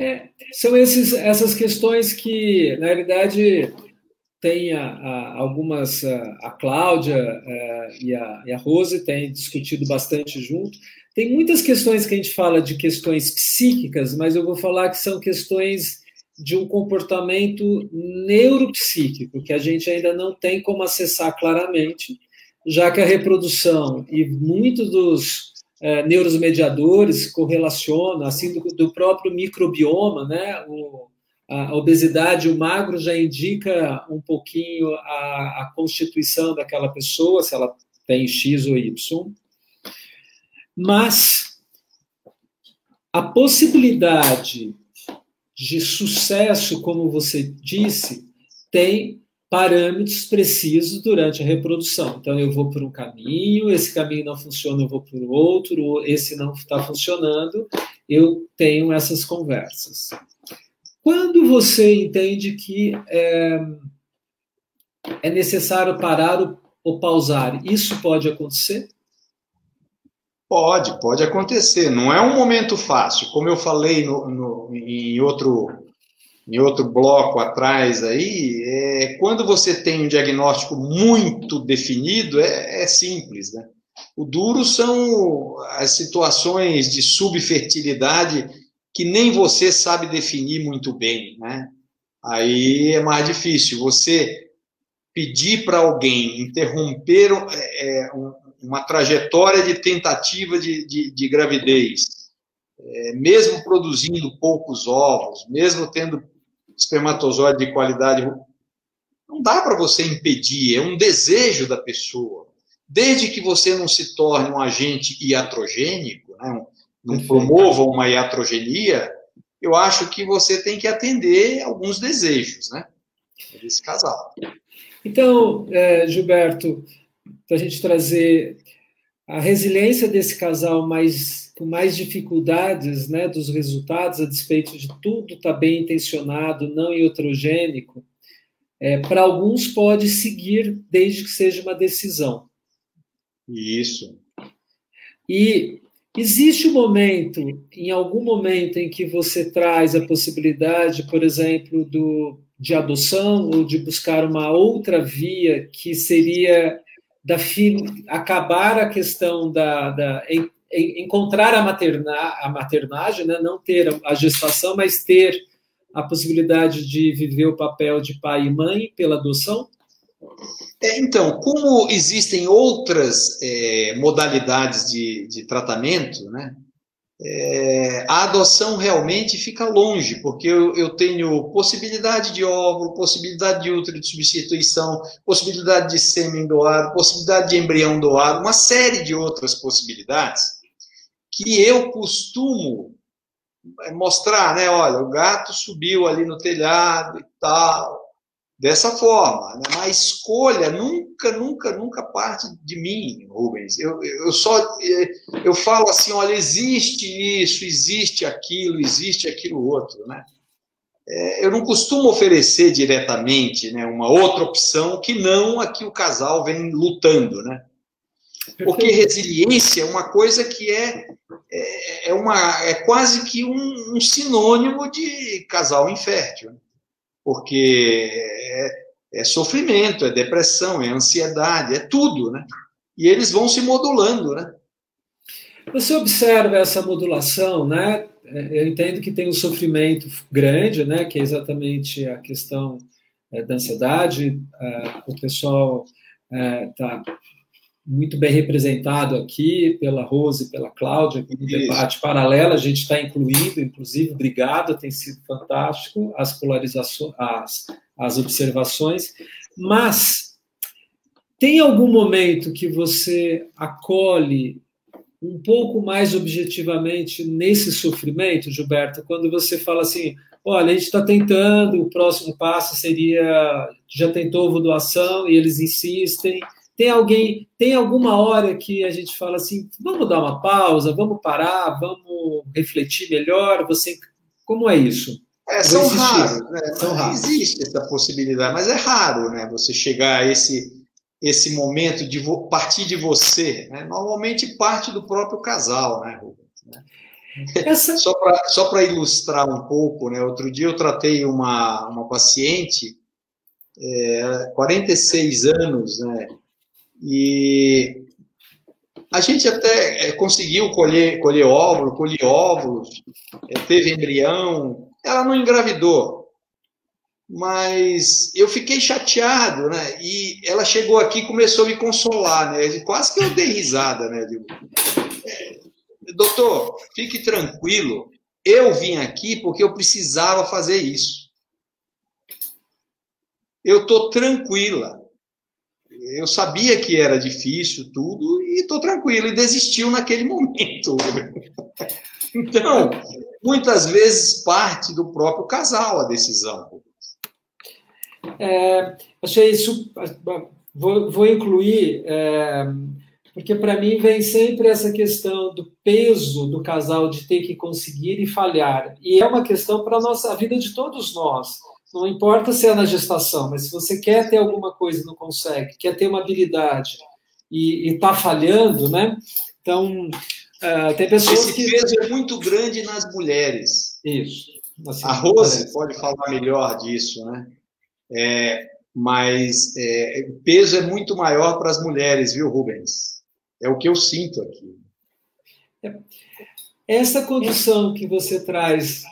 S1: É, são esses, essas questões que, na realidade, tem a, a, algumas, a, Cláudia a, e, a, e a Rose têm discutido bastante junto. Tem muitas questões que a gente fala de questões psíquicas, mas eu vou falar que são questões de um comportamento neuropsíquico, que a gente ainda não tem como acessar claramente, já que a reprodução e muitos dos é, neuromediadores correlacionam, assim, do, do próprio microbioma, né? O, a obesidade, o magro já indica um pouquinho a, a constituição daquela pessoa, se ela tem X ou Y. Mas a possibilidade de sucesso, como você disse, tem parâmetros precisos durante a reprodução. Então, eu vou por um caminho, esse caminho não funciona, eu vou por outro, esse não está funcionando, eu tenho essas conversas. Quando você entende que é, é necessário parar ou, pausar, isso pode acontecer?
S2: Pode, pode acontecer. Não é um momento fácil. Como eu falei no, no, em, outro, em outro bloco atrás aí, é, quando você tem um diagnóstico muito definido, é, é simples, né? O duro são as situações de subfertilidade que nem você sabe definir muito bem, né? Aí é mais difícil. Você pedir para alguém interromper é, uma trajetória de tentativa de, de, de gravidez, é, mesmo produzindo poucos ovos, mesmo tendo espermatozoide de qualidade, não dá para você impedir, é um desejo da pessoa. Desde que você não se torne um agente iatrogênico, né, não promova uma iatrogenia, eu acho que você tem que atender alguns desejos, né? Desse casal.
S1: Então, é, Gilberto, para a gente trazer a resiliência desse casal mais com mais dificuldades, né, dos resultados, a despeito de tudo estar tá bem intencionado, não iatrogênico, é, para alguns pode seguir desde que seja uma decisão.
S2: Isso.
S1: E existe um momento, em algum momento, em que você traz a possibilidade, por exemplo, do, de adoção ou de buscar uma outra via que seria da acabar a questão da, da em, em, encontrar a, materna, a maternagem, né? não ter a gestação, mas ter a possibilidade de viver o papel de pai e mãe pela adoção?
S2: É, então, como existem outras é, modalidades de, de tratamento, né, é, a adoção realmente fica longe, porque eu, eu, tenho possibilidade de óvulo, possibilidade de útero de substituição, possibilidade de sêmen doado, possibilidade de embrião doado, uma série de outras possibilidades que eu costumo mostrar, né? Olha, o gato subiu ali no telhado e tal, dessa forma. Né? Mas a escolha nunca, nunca, nunca parte de mim, Rubens. Eu, eu só eu falo assim, olha, existe isso, existe aquilo, existe aquilo outro, né? É, eu não costumo oferecer diretamente né, uma outra opção que não a que o casal vem lutando, né? Porque resiliência é uma coisa que é, é, é uma, é quase que um, um sinônimo de casal infértil. Né? Porque é, é, sofrimento, é depressão, é ansiedade, é tudo, né? E eles vão se modulando, né?
S1: Você observa essa modulação, né? É, eu entendo que tem um sofrimento grande, né? Que é exatamente a questão é, da ansiedade. É, o pessoal está muito bem representado aqui pela Rose e pela Cláudia, no debate paralelo, a gente está incluindo, inclusive, obrigado, tem sido fantástico as polarizações, as, as observações, mas tem algum momento que você acolhe um pouco mais objetivamente nesse sofrimento, Gilberto, quando você fala assim, olha, a gente está tentando, o próximo passo seria, já tentou doação e eles insistem, tem alguém, tem alguma hora que a gente fala assim, vamos dar uma pausa, vamos parar, vamos refletir melhor. Você, como é isso?
S2: É, são raros, né? São raros. Existe essa possibilidade, mas é raro, né? Você chegar a esse esse momento de partir de você, né? Normalmente parte do próprio casal, né, Rubens? Essa... (laughs) Só para ilustrar um pouco, né? Outro dia eu tratei uma, uma paciente, é, 46 anos, né? E a gente até é, conseguiu colher, colher óvulo, colher óvulos, é, teve embrião, ela não engravidou. Mas eu fiquei chateado, né? E ela chegou aqui e começou a me consolar, né? Quase que eu dei risada, né? Digo, é, Doutor, fique tranquilo. Eu vim aqui porque eu precisava fazer isso. Eu estou tranquila eu sabia que era difícil tudo e estou tranquilo. E desistiu naquele (laughs) momento. Então, muitas vezes parte do próprio casal a decisão.
S1: É, achei isso. Vou, vou incluir, é, porque para mim vem sempre essa questão do peso do casal de ter que conseguir e falhar. E é uma questão para a nossa a vida de todos nós não importa se é na gestação, mas se você quer ter alguma coisa e não consegue, quer ter uma habilidade e está falhando, né? Então, uh, tem pessoas
S2: Esse
S1: que...
S2: Peso é muito grande nas mulheres.
S1: Isso.
S2: Assim, a Rose pode falar melhor disso, né? É, mas é, o peso é muito maior para as mulheres, viu, Rubens? É o que eu sinto aqui.
S1: É. Essa condição que você traz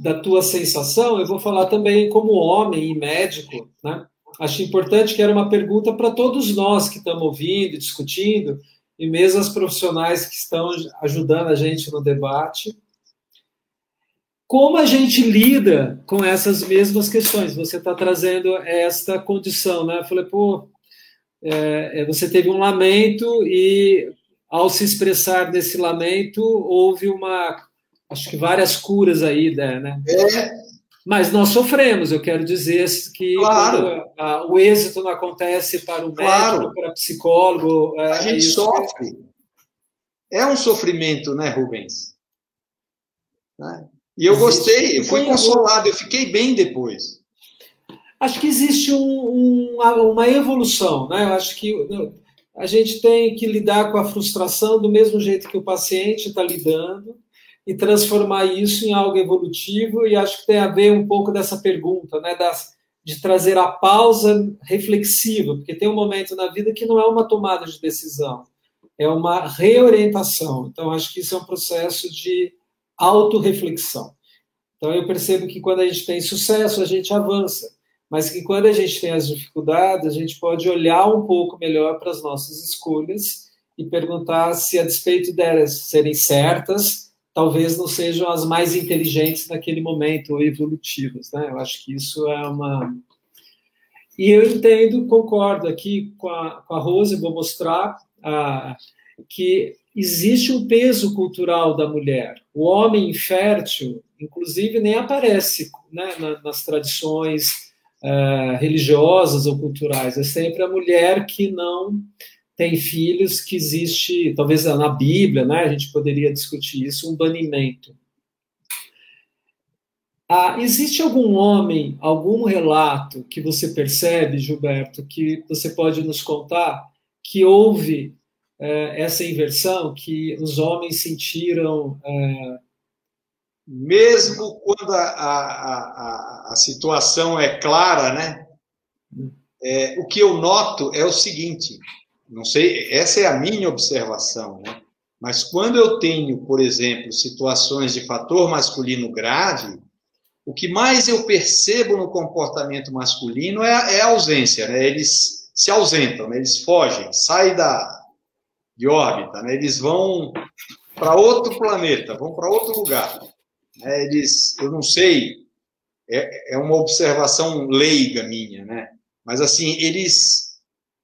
S1: da tua sensação, eu vou falar também como homem e médico, né? acho importante que era uma pergunta para todos nós que estamos ouvindo, discutindo, e mesmo as profissionais que estão ajudando a gente no debate. Como a gente lida com essas mesmas questões? Você está trazendo esta condição, né? Eu falei, pô, é, é, você teve um lamento e, ao se expressar desse lamento, houve uma, acho que várias curas aí, né? É. Mas nós sofremos, eu quero dizer que claro. a, o êxito não acontece para o médico, claro. para o psicólogo.
S2: É, a gente sofre. É um sofrimento, né, Rubens? Né? E eu gostei, eu fui consolado, eu fiquei bem depois.
S1: Acho que existe um, um, uma evolução, né? Eu acho que a gente tem que lidar com a frustração do mesmo jeito que o paciente está lidando e transformar isso em algo evolutivo. E acho que tem a ver um pouco dessa pergunta, né? Das, de trazer a pausa reflexiva, porque tem um momento na vida que não é uma tomada de decisão, é uma reorientação. Então, acho que isso é um processo de autorreflexão. Então, eu percebo que quando a gente tem sucesso, a gente avança mas que quando a gente tem as dificuldades, a gente pode olhar um pouco melhor para as nossas escolhas e perguntar se, a despeito delas serem certas, talvez não sejam as mais inteligentes naquele momento ou evolutivas. Né? Eu acho que isso é uma. E eu entendo, concordo aqui com a, com a Rose, vou mostrar ah, que existe um peso cultural da mulher. O homem infértil, inclusive, nem aparece né, nas tradições uh, religiosas ou culturais, é sempre a mulher que não tem filhos, que existe, talvez na Bíblia, né, a gente poderia discutir isso, um banimento. Ah, existe algum homem, algum relato que você percebe, Gilberto, que você pode nos contar, que houve eh, essa inversão, que os homens sentiram eh,
S2: mesmo quando a, a, a, a situação é clara, né? É, o que eu noto é o seguinte, não sei, essa é a minha observação, né? Mas quando eu tenho, por exemplo, situações de fator masculino grave, o que mais eu percebo no comportamento masculino é, é a ausência, né? Eles se ausentam, né? eles fogem, saem da de órbita, né? Eles vão para outro planeta, vão para outro lugar. Né, eles, eu não sei, é, é uma observação leiga minha, né? Mas assim, eles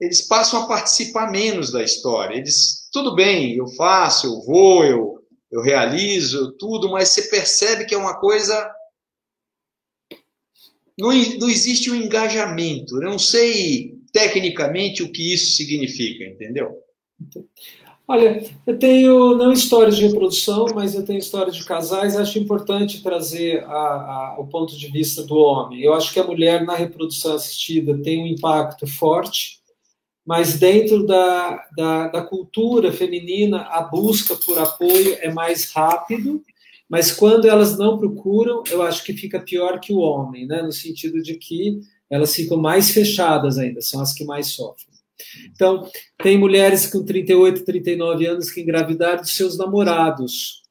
S2: eles passam a participar menos da história. Eles, tudo bem, eu faço, eu vou, eu, eu realizo tudo, mas você percebe que é uma coisa. Não, não existe um engajamento. Eu não sei tecnicamente o que isso significa, entendeu?
S1: Olha, eu tenho não histórias de reprodução, mas eu tenho histórias de casais. Acho importante trazer a, a, o ponto de vista do homem. Eu acho que a mulher na reprodução assistida tem um impacto forte, mas dentro da, da, da cultura feminina, a busca por apoio é mais rápido. Mas quando elas não procuram, eu acho que fica pior que o homem, né? no sentido de que elas ficam mais fechadas ainda, são as que mais sofrem. Então, tem mulheres com 38, 39 anos que engravidaram dos seus namorados.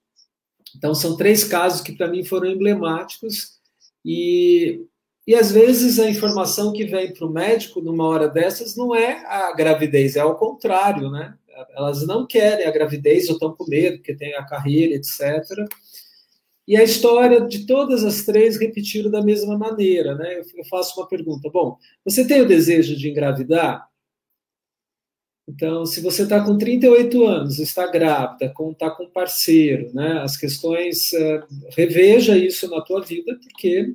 S1: Então, são três casos que para mim foram emblemáticos. E, e às vezes a informação que vem para o médico numa hora dessas não é a gravidez, é ao contrário, né? Elas não querem a gravidez ou estão com medo, porque tem a carreira, etc. E a história de todas as três repetiram da mesma maneira, né? Eu faço uma pergunta: bom, você tem o desejo de engravidar? Então, se você está com 38 anos, está grávida, está com parceiro, né, as questões, uh, reveja isso na tua vida, porque,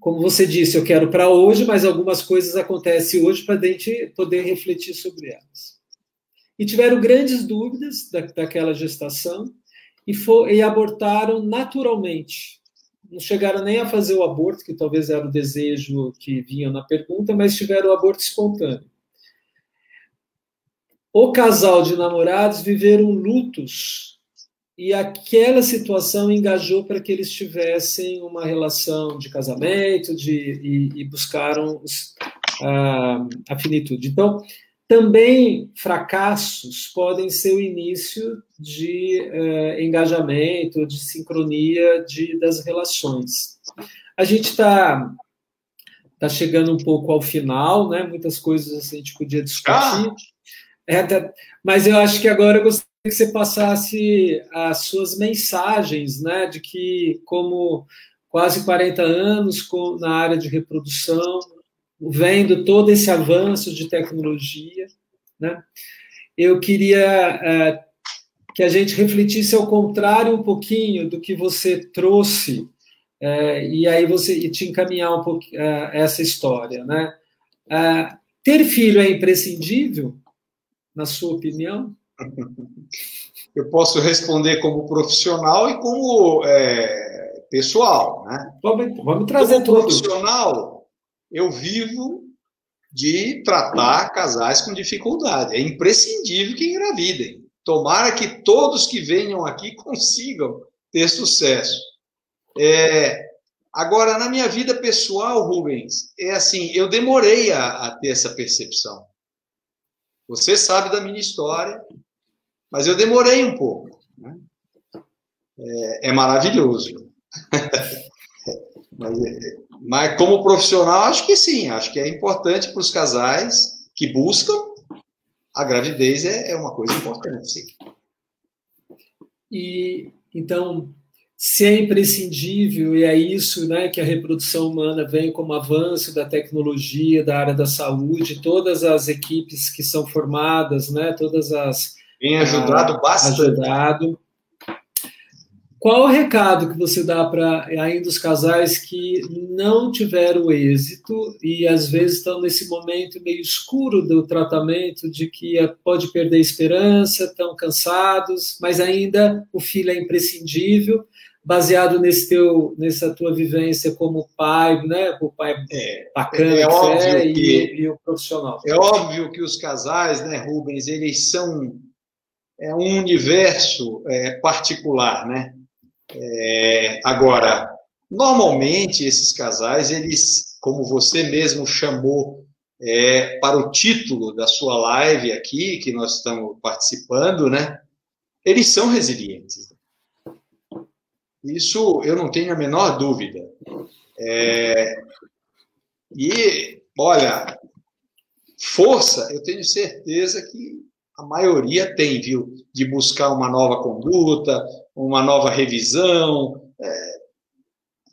S1: como você disse, eu quero para hoje, mas algumas coisas acontecem hoje para a gente poder refletir sobre elas. E tiveram grandes dúvidas da, daquela gestação e, for, e abortaram naturalmente. Não chegaram nem a fazer o aborto, que talvez era o desejo que vinha na pergunta, mas tiveram o aborto espontâneo o casal de namorados viveram lutos e aquela situação engajou para que eles tivessem uma relação de casamento de, e, e buscaram a, a finitude. Então, também fracassos podem ser o início de uh, engajamento, de sincronia de, das relações. A gente está está chegando um pouco ao final, né? Muitas coisas assim, a gente podia discutir. Ah. É, tá, mas eu acho que agora eu gostaria que você passasse as suas mensagens, né? De que, como quase 40 anos na área de reprodução, vendo todo esse avanço de tecnologia, né? Eu queria é, que a gente refletisse ao contrário um pouquinho do que você trouxe é, e aí você e te encaminhar um pouco é, essa história, né? É, ter filho é imprescindível, na sua opinião?
S2: Eu posso responder como profissional e como é, pessoal, né?
S1: Vamos, vamos trazer como
S2: tudo. profissional, eu vivo de tratar casais com dificuldade. É imprescindível que engravidem. Tomara que todos que venham aqui (laughs) consigam ter sucesso. É, agora, na minha vida pessoal, Rubens, é assim, eu demorei a, a ter essa percepção. Você sabe da minha história, mas eu demorei um pouco. Né? É, é, maravilhoso. (laughs) mas, mas, como profissional, acho que sim, acho que é importante para os casais que buscam. A gravidez é, é uma coisa importante, sim.
S1: E então, se é imprescindível, e é isso né, que a reprodução humana vem como avanço da tecnologia, da área da saúde, todas as equipes que são formadas, né, todas as.
S2: Tem ajudado a, bastante. Ajudado.
S1: Qual o recado que você dá para ainda os casais que não tiveram êxito e às vezes estão nesse momento meio escuro do tratamento, de que pode perder a esperança, estão cansados, mas ainda o filho é imprescindível? baseado nesse teu, nessa tua vivência como pai, né? O pai é, bacana é, é óbvio que, e, e, o profissional.
S2: É óbvio que os casais, né, Rubens, eles são é um universo é, particular, né? É, agora, normalmente esses casais, eles, como você mesmo chamou é, para o título da sua live aqui, que nós estamos participando, né? Eles são resilientes. Isso eu não tenho a menor dúvida. É, e, olha, força, eu tenho certeza que a maioria tem, viu? De buscar uma nova conduta, uma nova revisão. É,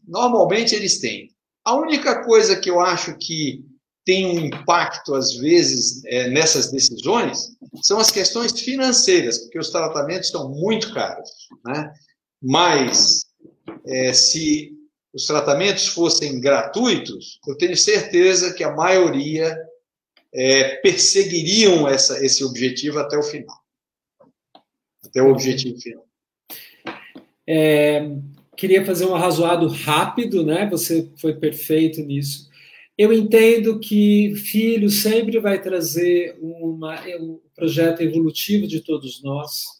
S2: normalmente eles têm. A única coisa que eu acho que tem um impacto, às vezes, é, nessas decisões são as questões financeiras, porque os tratamentos estão muito caros. Né? Mas, é, se os tratamentos fossem gratuitos, eu tenho certeza que a maioria é, perseguiriam essa, esse objetivo até o final. Até o objetivo final.
S1: É, queria fazer um arrazoado rápido, né? Você foi perfeito nisso. Eu entendo que filho sempre vai trazer uma, um projeto evolutivo de todos nós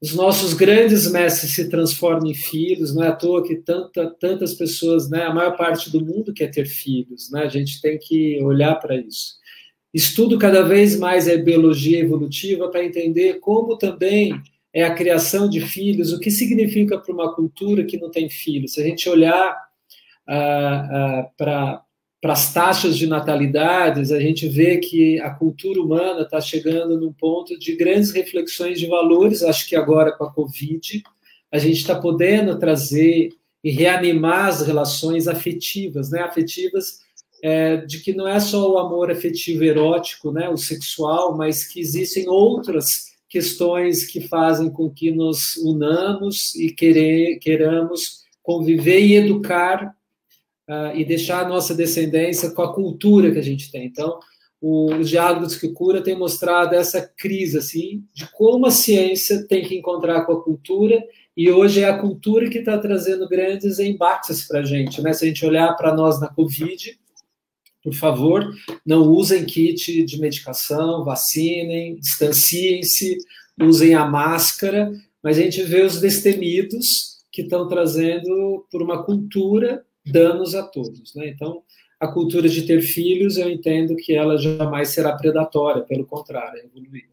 S1: os nossos grandes mestres se transformam em filhos, não é à toa que tanta, tantas pessoas, né, a maior parte do mundo quer ter filhos, né, a gente tem que olhar para isso. Estudo cada vez mais a biologia evolutiva para entender como também é a criação de filhos, o que significa para uma cultura que não tem filhos. Se a gente olhar ah, ah, para para as taxas de natalidades, a gente vê que a cultura humana está chegando num ponto de grandes reflexões de valores. Acho que agora com a Covid, a gente está podendo trazer e reanimar as relações afetivas, né? Afetivas é, de que não é só o amor afetivo erótico, né? O sexual, mas que existem outras questões que fazem com que nos unamos e querer, queiramos conviver e educar uh, e deixar a nossa descendência com a cultura que a gente tem. Então, o, os diálogos que cura tem mostrado essa crise assim de como a ciência tem que encontrar com a cultura e hoje é a cultura que está trazendo grandes embates para a gente. Né? Se a gente olhar para nós na Covid, por favor, não usem kit de medicação, vacinem, distanciem-se, usem a máscara, mas a gente vê os destemidos que estão trazendo por uma cultura danos a todos. Né? Então, a cultura de ter filhos, eu entendo que ela jamais será predatória, pelo contrário, é evoluir.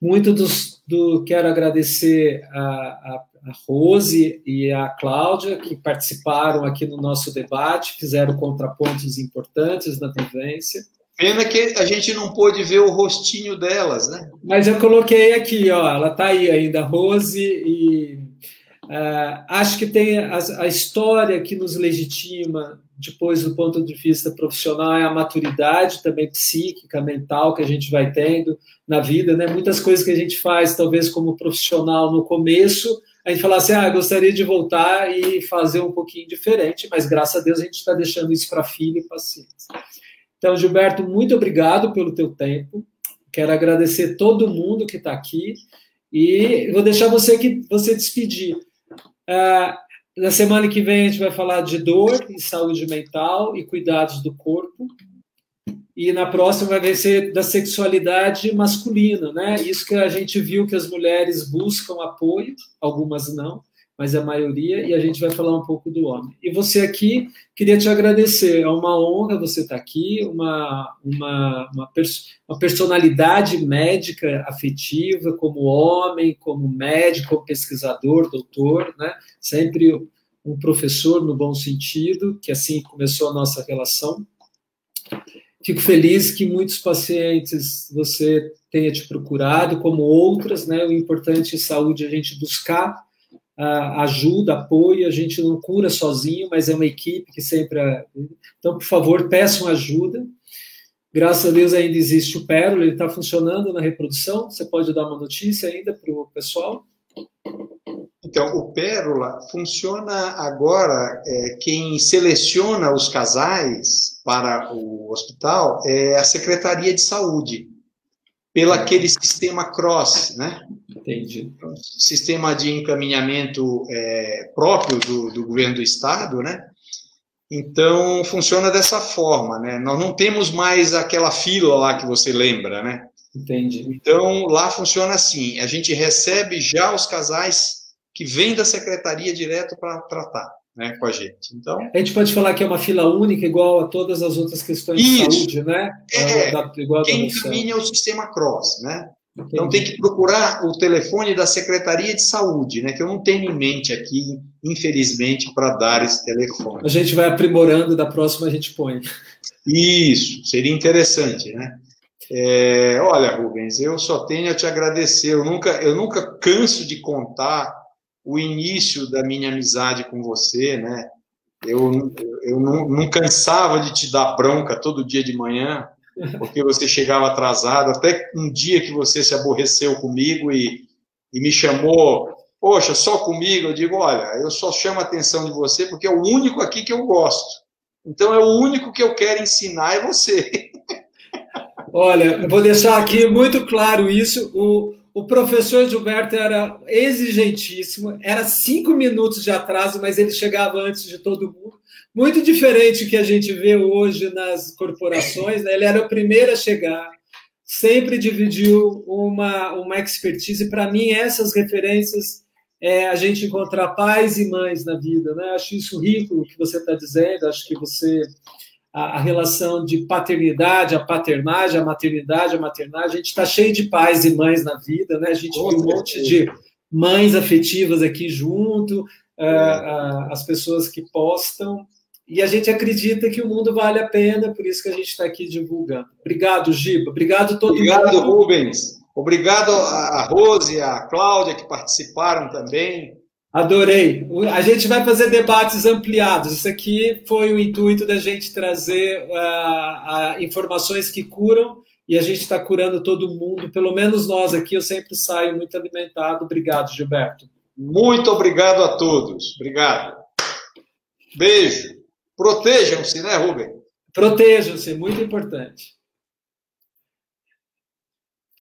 S1: Muito dos, do quero agradecer a, a, a Rose e a Cláudia, que participaram aqui no nosso debate, fizeram contrapontos importantes na vivência.
S2: Pena que a gente não pôde ver o rostinho delas, né?
S1: Mas eu coloquei aqui, ó, ela está aí ainda, Rose, e uh, acho que tem a, a, história que nos legitima, depois do ponto de vista profissional, é a maturidade também psíquica, mental que a gente vai tendo na vida, né? Muitas coisas que a gente faz, talvez como profissional no começo, a gente fala assim, ah, gostaria de voltar e fazer um pouquinho diferente, mas graças a Deus a gente está deixando isso para filho e pacientes. Então, Gilberto, muito obrigado pelo teu tempo. Quero agradecer todo mundo que está aqui e vou deixar você que você despedir. Uh, na semana que vem a gente vai falar de dor e saúde mental e cuidados do corpo. E na próxima vai ser da sexualidade masculina, né? Isso que a gente viu que as mulheres buscam apoio, algumas não mas a maioria, e a gente vai falar um pouco do homem. E você aqui, queria te agradecer, é uma honra você estar aqui, uma, uma, uma, pers uma personalidade médica afetiva, como homem, como médico, pesquisador, doutor, né? sempre um professor no bom sentido, que assim começou a nossa relação. Fico feliz que muitos pacientes você tenha te procurado, como outras, né? O importante em saúde é a gente buscar ajuda, apoio, a gente não cura sozinho, mas é uma equipe que sempre. Então, por favor, peçam ajuda. Graças a Deus ainda existe o Pérola, ele está funcionando na reprodução. Você pode dar uma notícia ainda para o pessoal?
S2: Então, o Pérola funciona agora. É, quem seleciona os casais para o hospital é a Secretaria de Saúde pelo aquele sistema cross, né?
S1: Entendi.
S2: Sistema de encaminhamento é, próprio do, do, governo do estado, né? Então funciona dessa forma, né? Nós não temos mais aquela fila lá que você lembra, né?
S1: Entendi.
S2: Então lá funciona assim: a gente recebe já os casais que vêm da secretaria direto para tratar né, com a gente. Então,
S1: a gente pode falar que é uma fila única, igual a todas as outras questões isso, de saúde, né?
S2: É, da, igual quem encaminha é o sistema cross, né? Entendi. Então tem que procurar o telefone da Secretaria de Saúde, né? Que eu não tenho em mente aqui, infelizmente, para dar esse telefone.
S1: A gente vai aprimorando, da próxima a gente põe.
S2: Isso, seria interessante, né? É, olha, Rubens, eu só tenho a te agradecer. Eu nunca, eu nunca canso de contar o início da minha amizade com você, né? Eu, eu não, não cansava de te dar bronca todo dia de manhã, porque você chegava atrasado, até um dia que você se aborreceu comigo e, e me chamou, poxa, só comigo, eu digo, olha, eu só chamo a atenção de você porque é o único aqui que eu gosto. Então é o único que eu quero ensinar é você.
S1: Olha, vou deixar aqui muito claro isso. O, o professor Gilberto era exigentíssimo, era cinco minutos de atraso, mas ele chegava antes de todo mundo. Muito diferente do que a gente vê hoje nas corporações, né? ele era o primeiro a chegar, sempre dividiu uma, uma expertise. Para mim, essas referências é a gente encontrar pais e mães na vida. Né? Acho isso rico o que você está dizendo, acho que você a, a, relação de paternidade, a paternagem, a maternidade, a maternagem. A gente está cheio de pais e mães na vida, né? A gente viu um monte de mães afetivas aqui junto, uh, as pessoas que postam. E a gente acredita que o mundo vale a pena, por isso que a gente está aqui divulgando. Obrigado, Giba. Obrigado a todo
S2: Obrigado, mundo. Obrigado, Rubens. Obrigado a Rose, a Cláudia, que participaram também.
S1: Adorei. A gente vai fazer debates ampliados. Isso aqui foi o intuito da gente trazer uh, uh, informações que curam e a gente está curando todo mundo. Pelo menos nós aqui, eu sempre saio muito alimentado. Obrigado, Gilberto.
S2: Muito obrigado a todos. Obrigado. Beijo. Protejam-se, né, Rubem?
S1: Protejam-se, muito importante.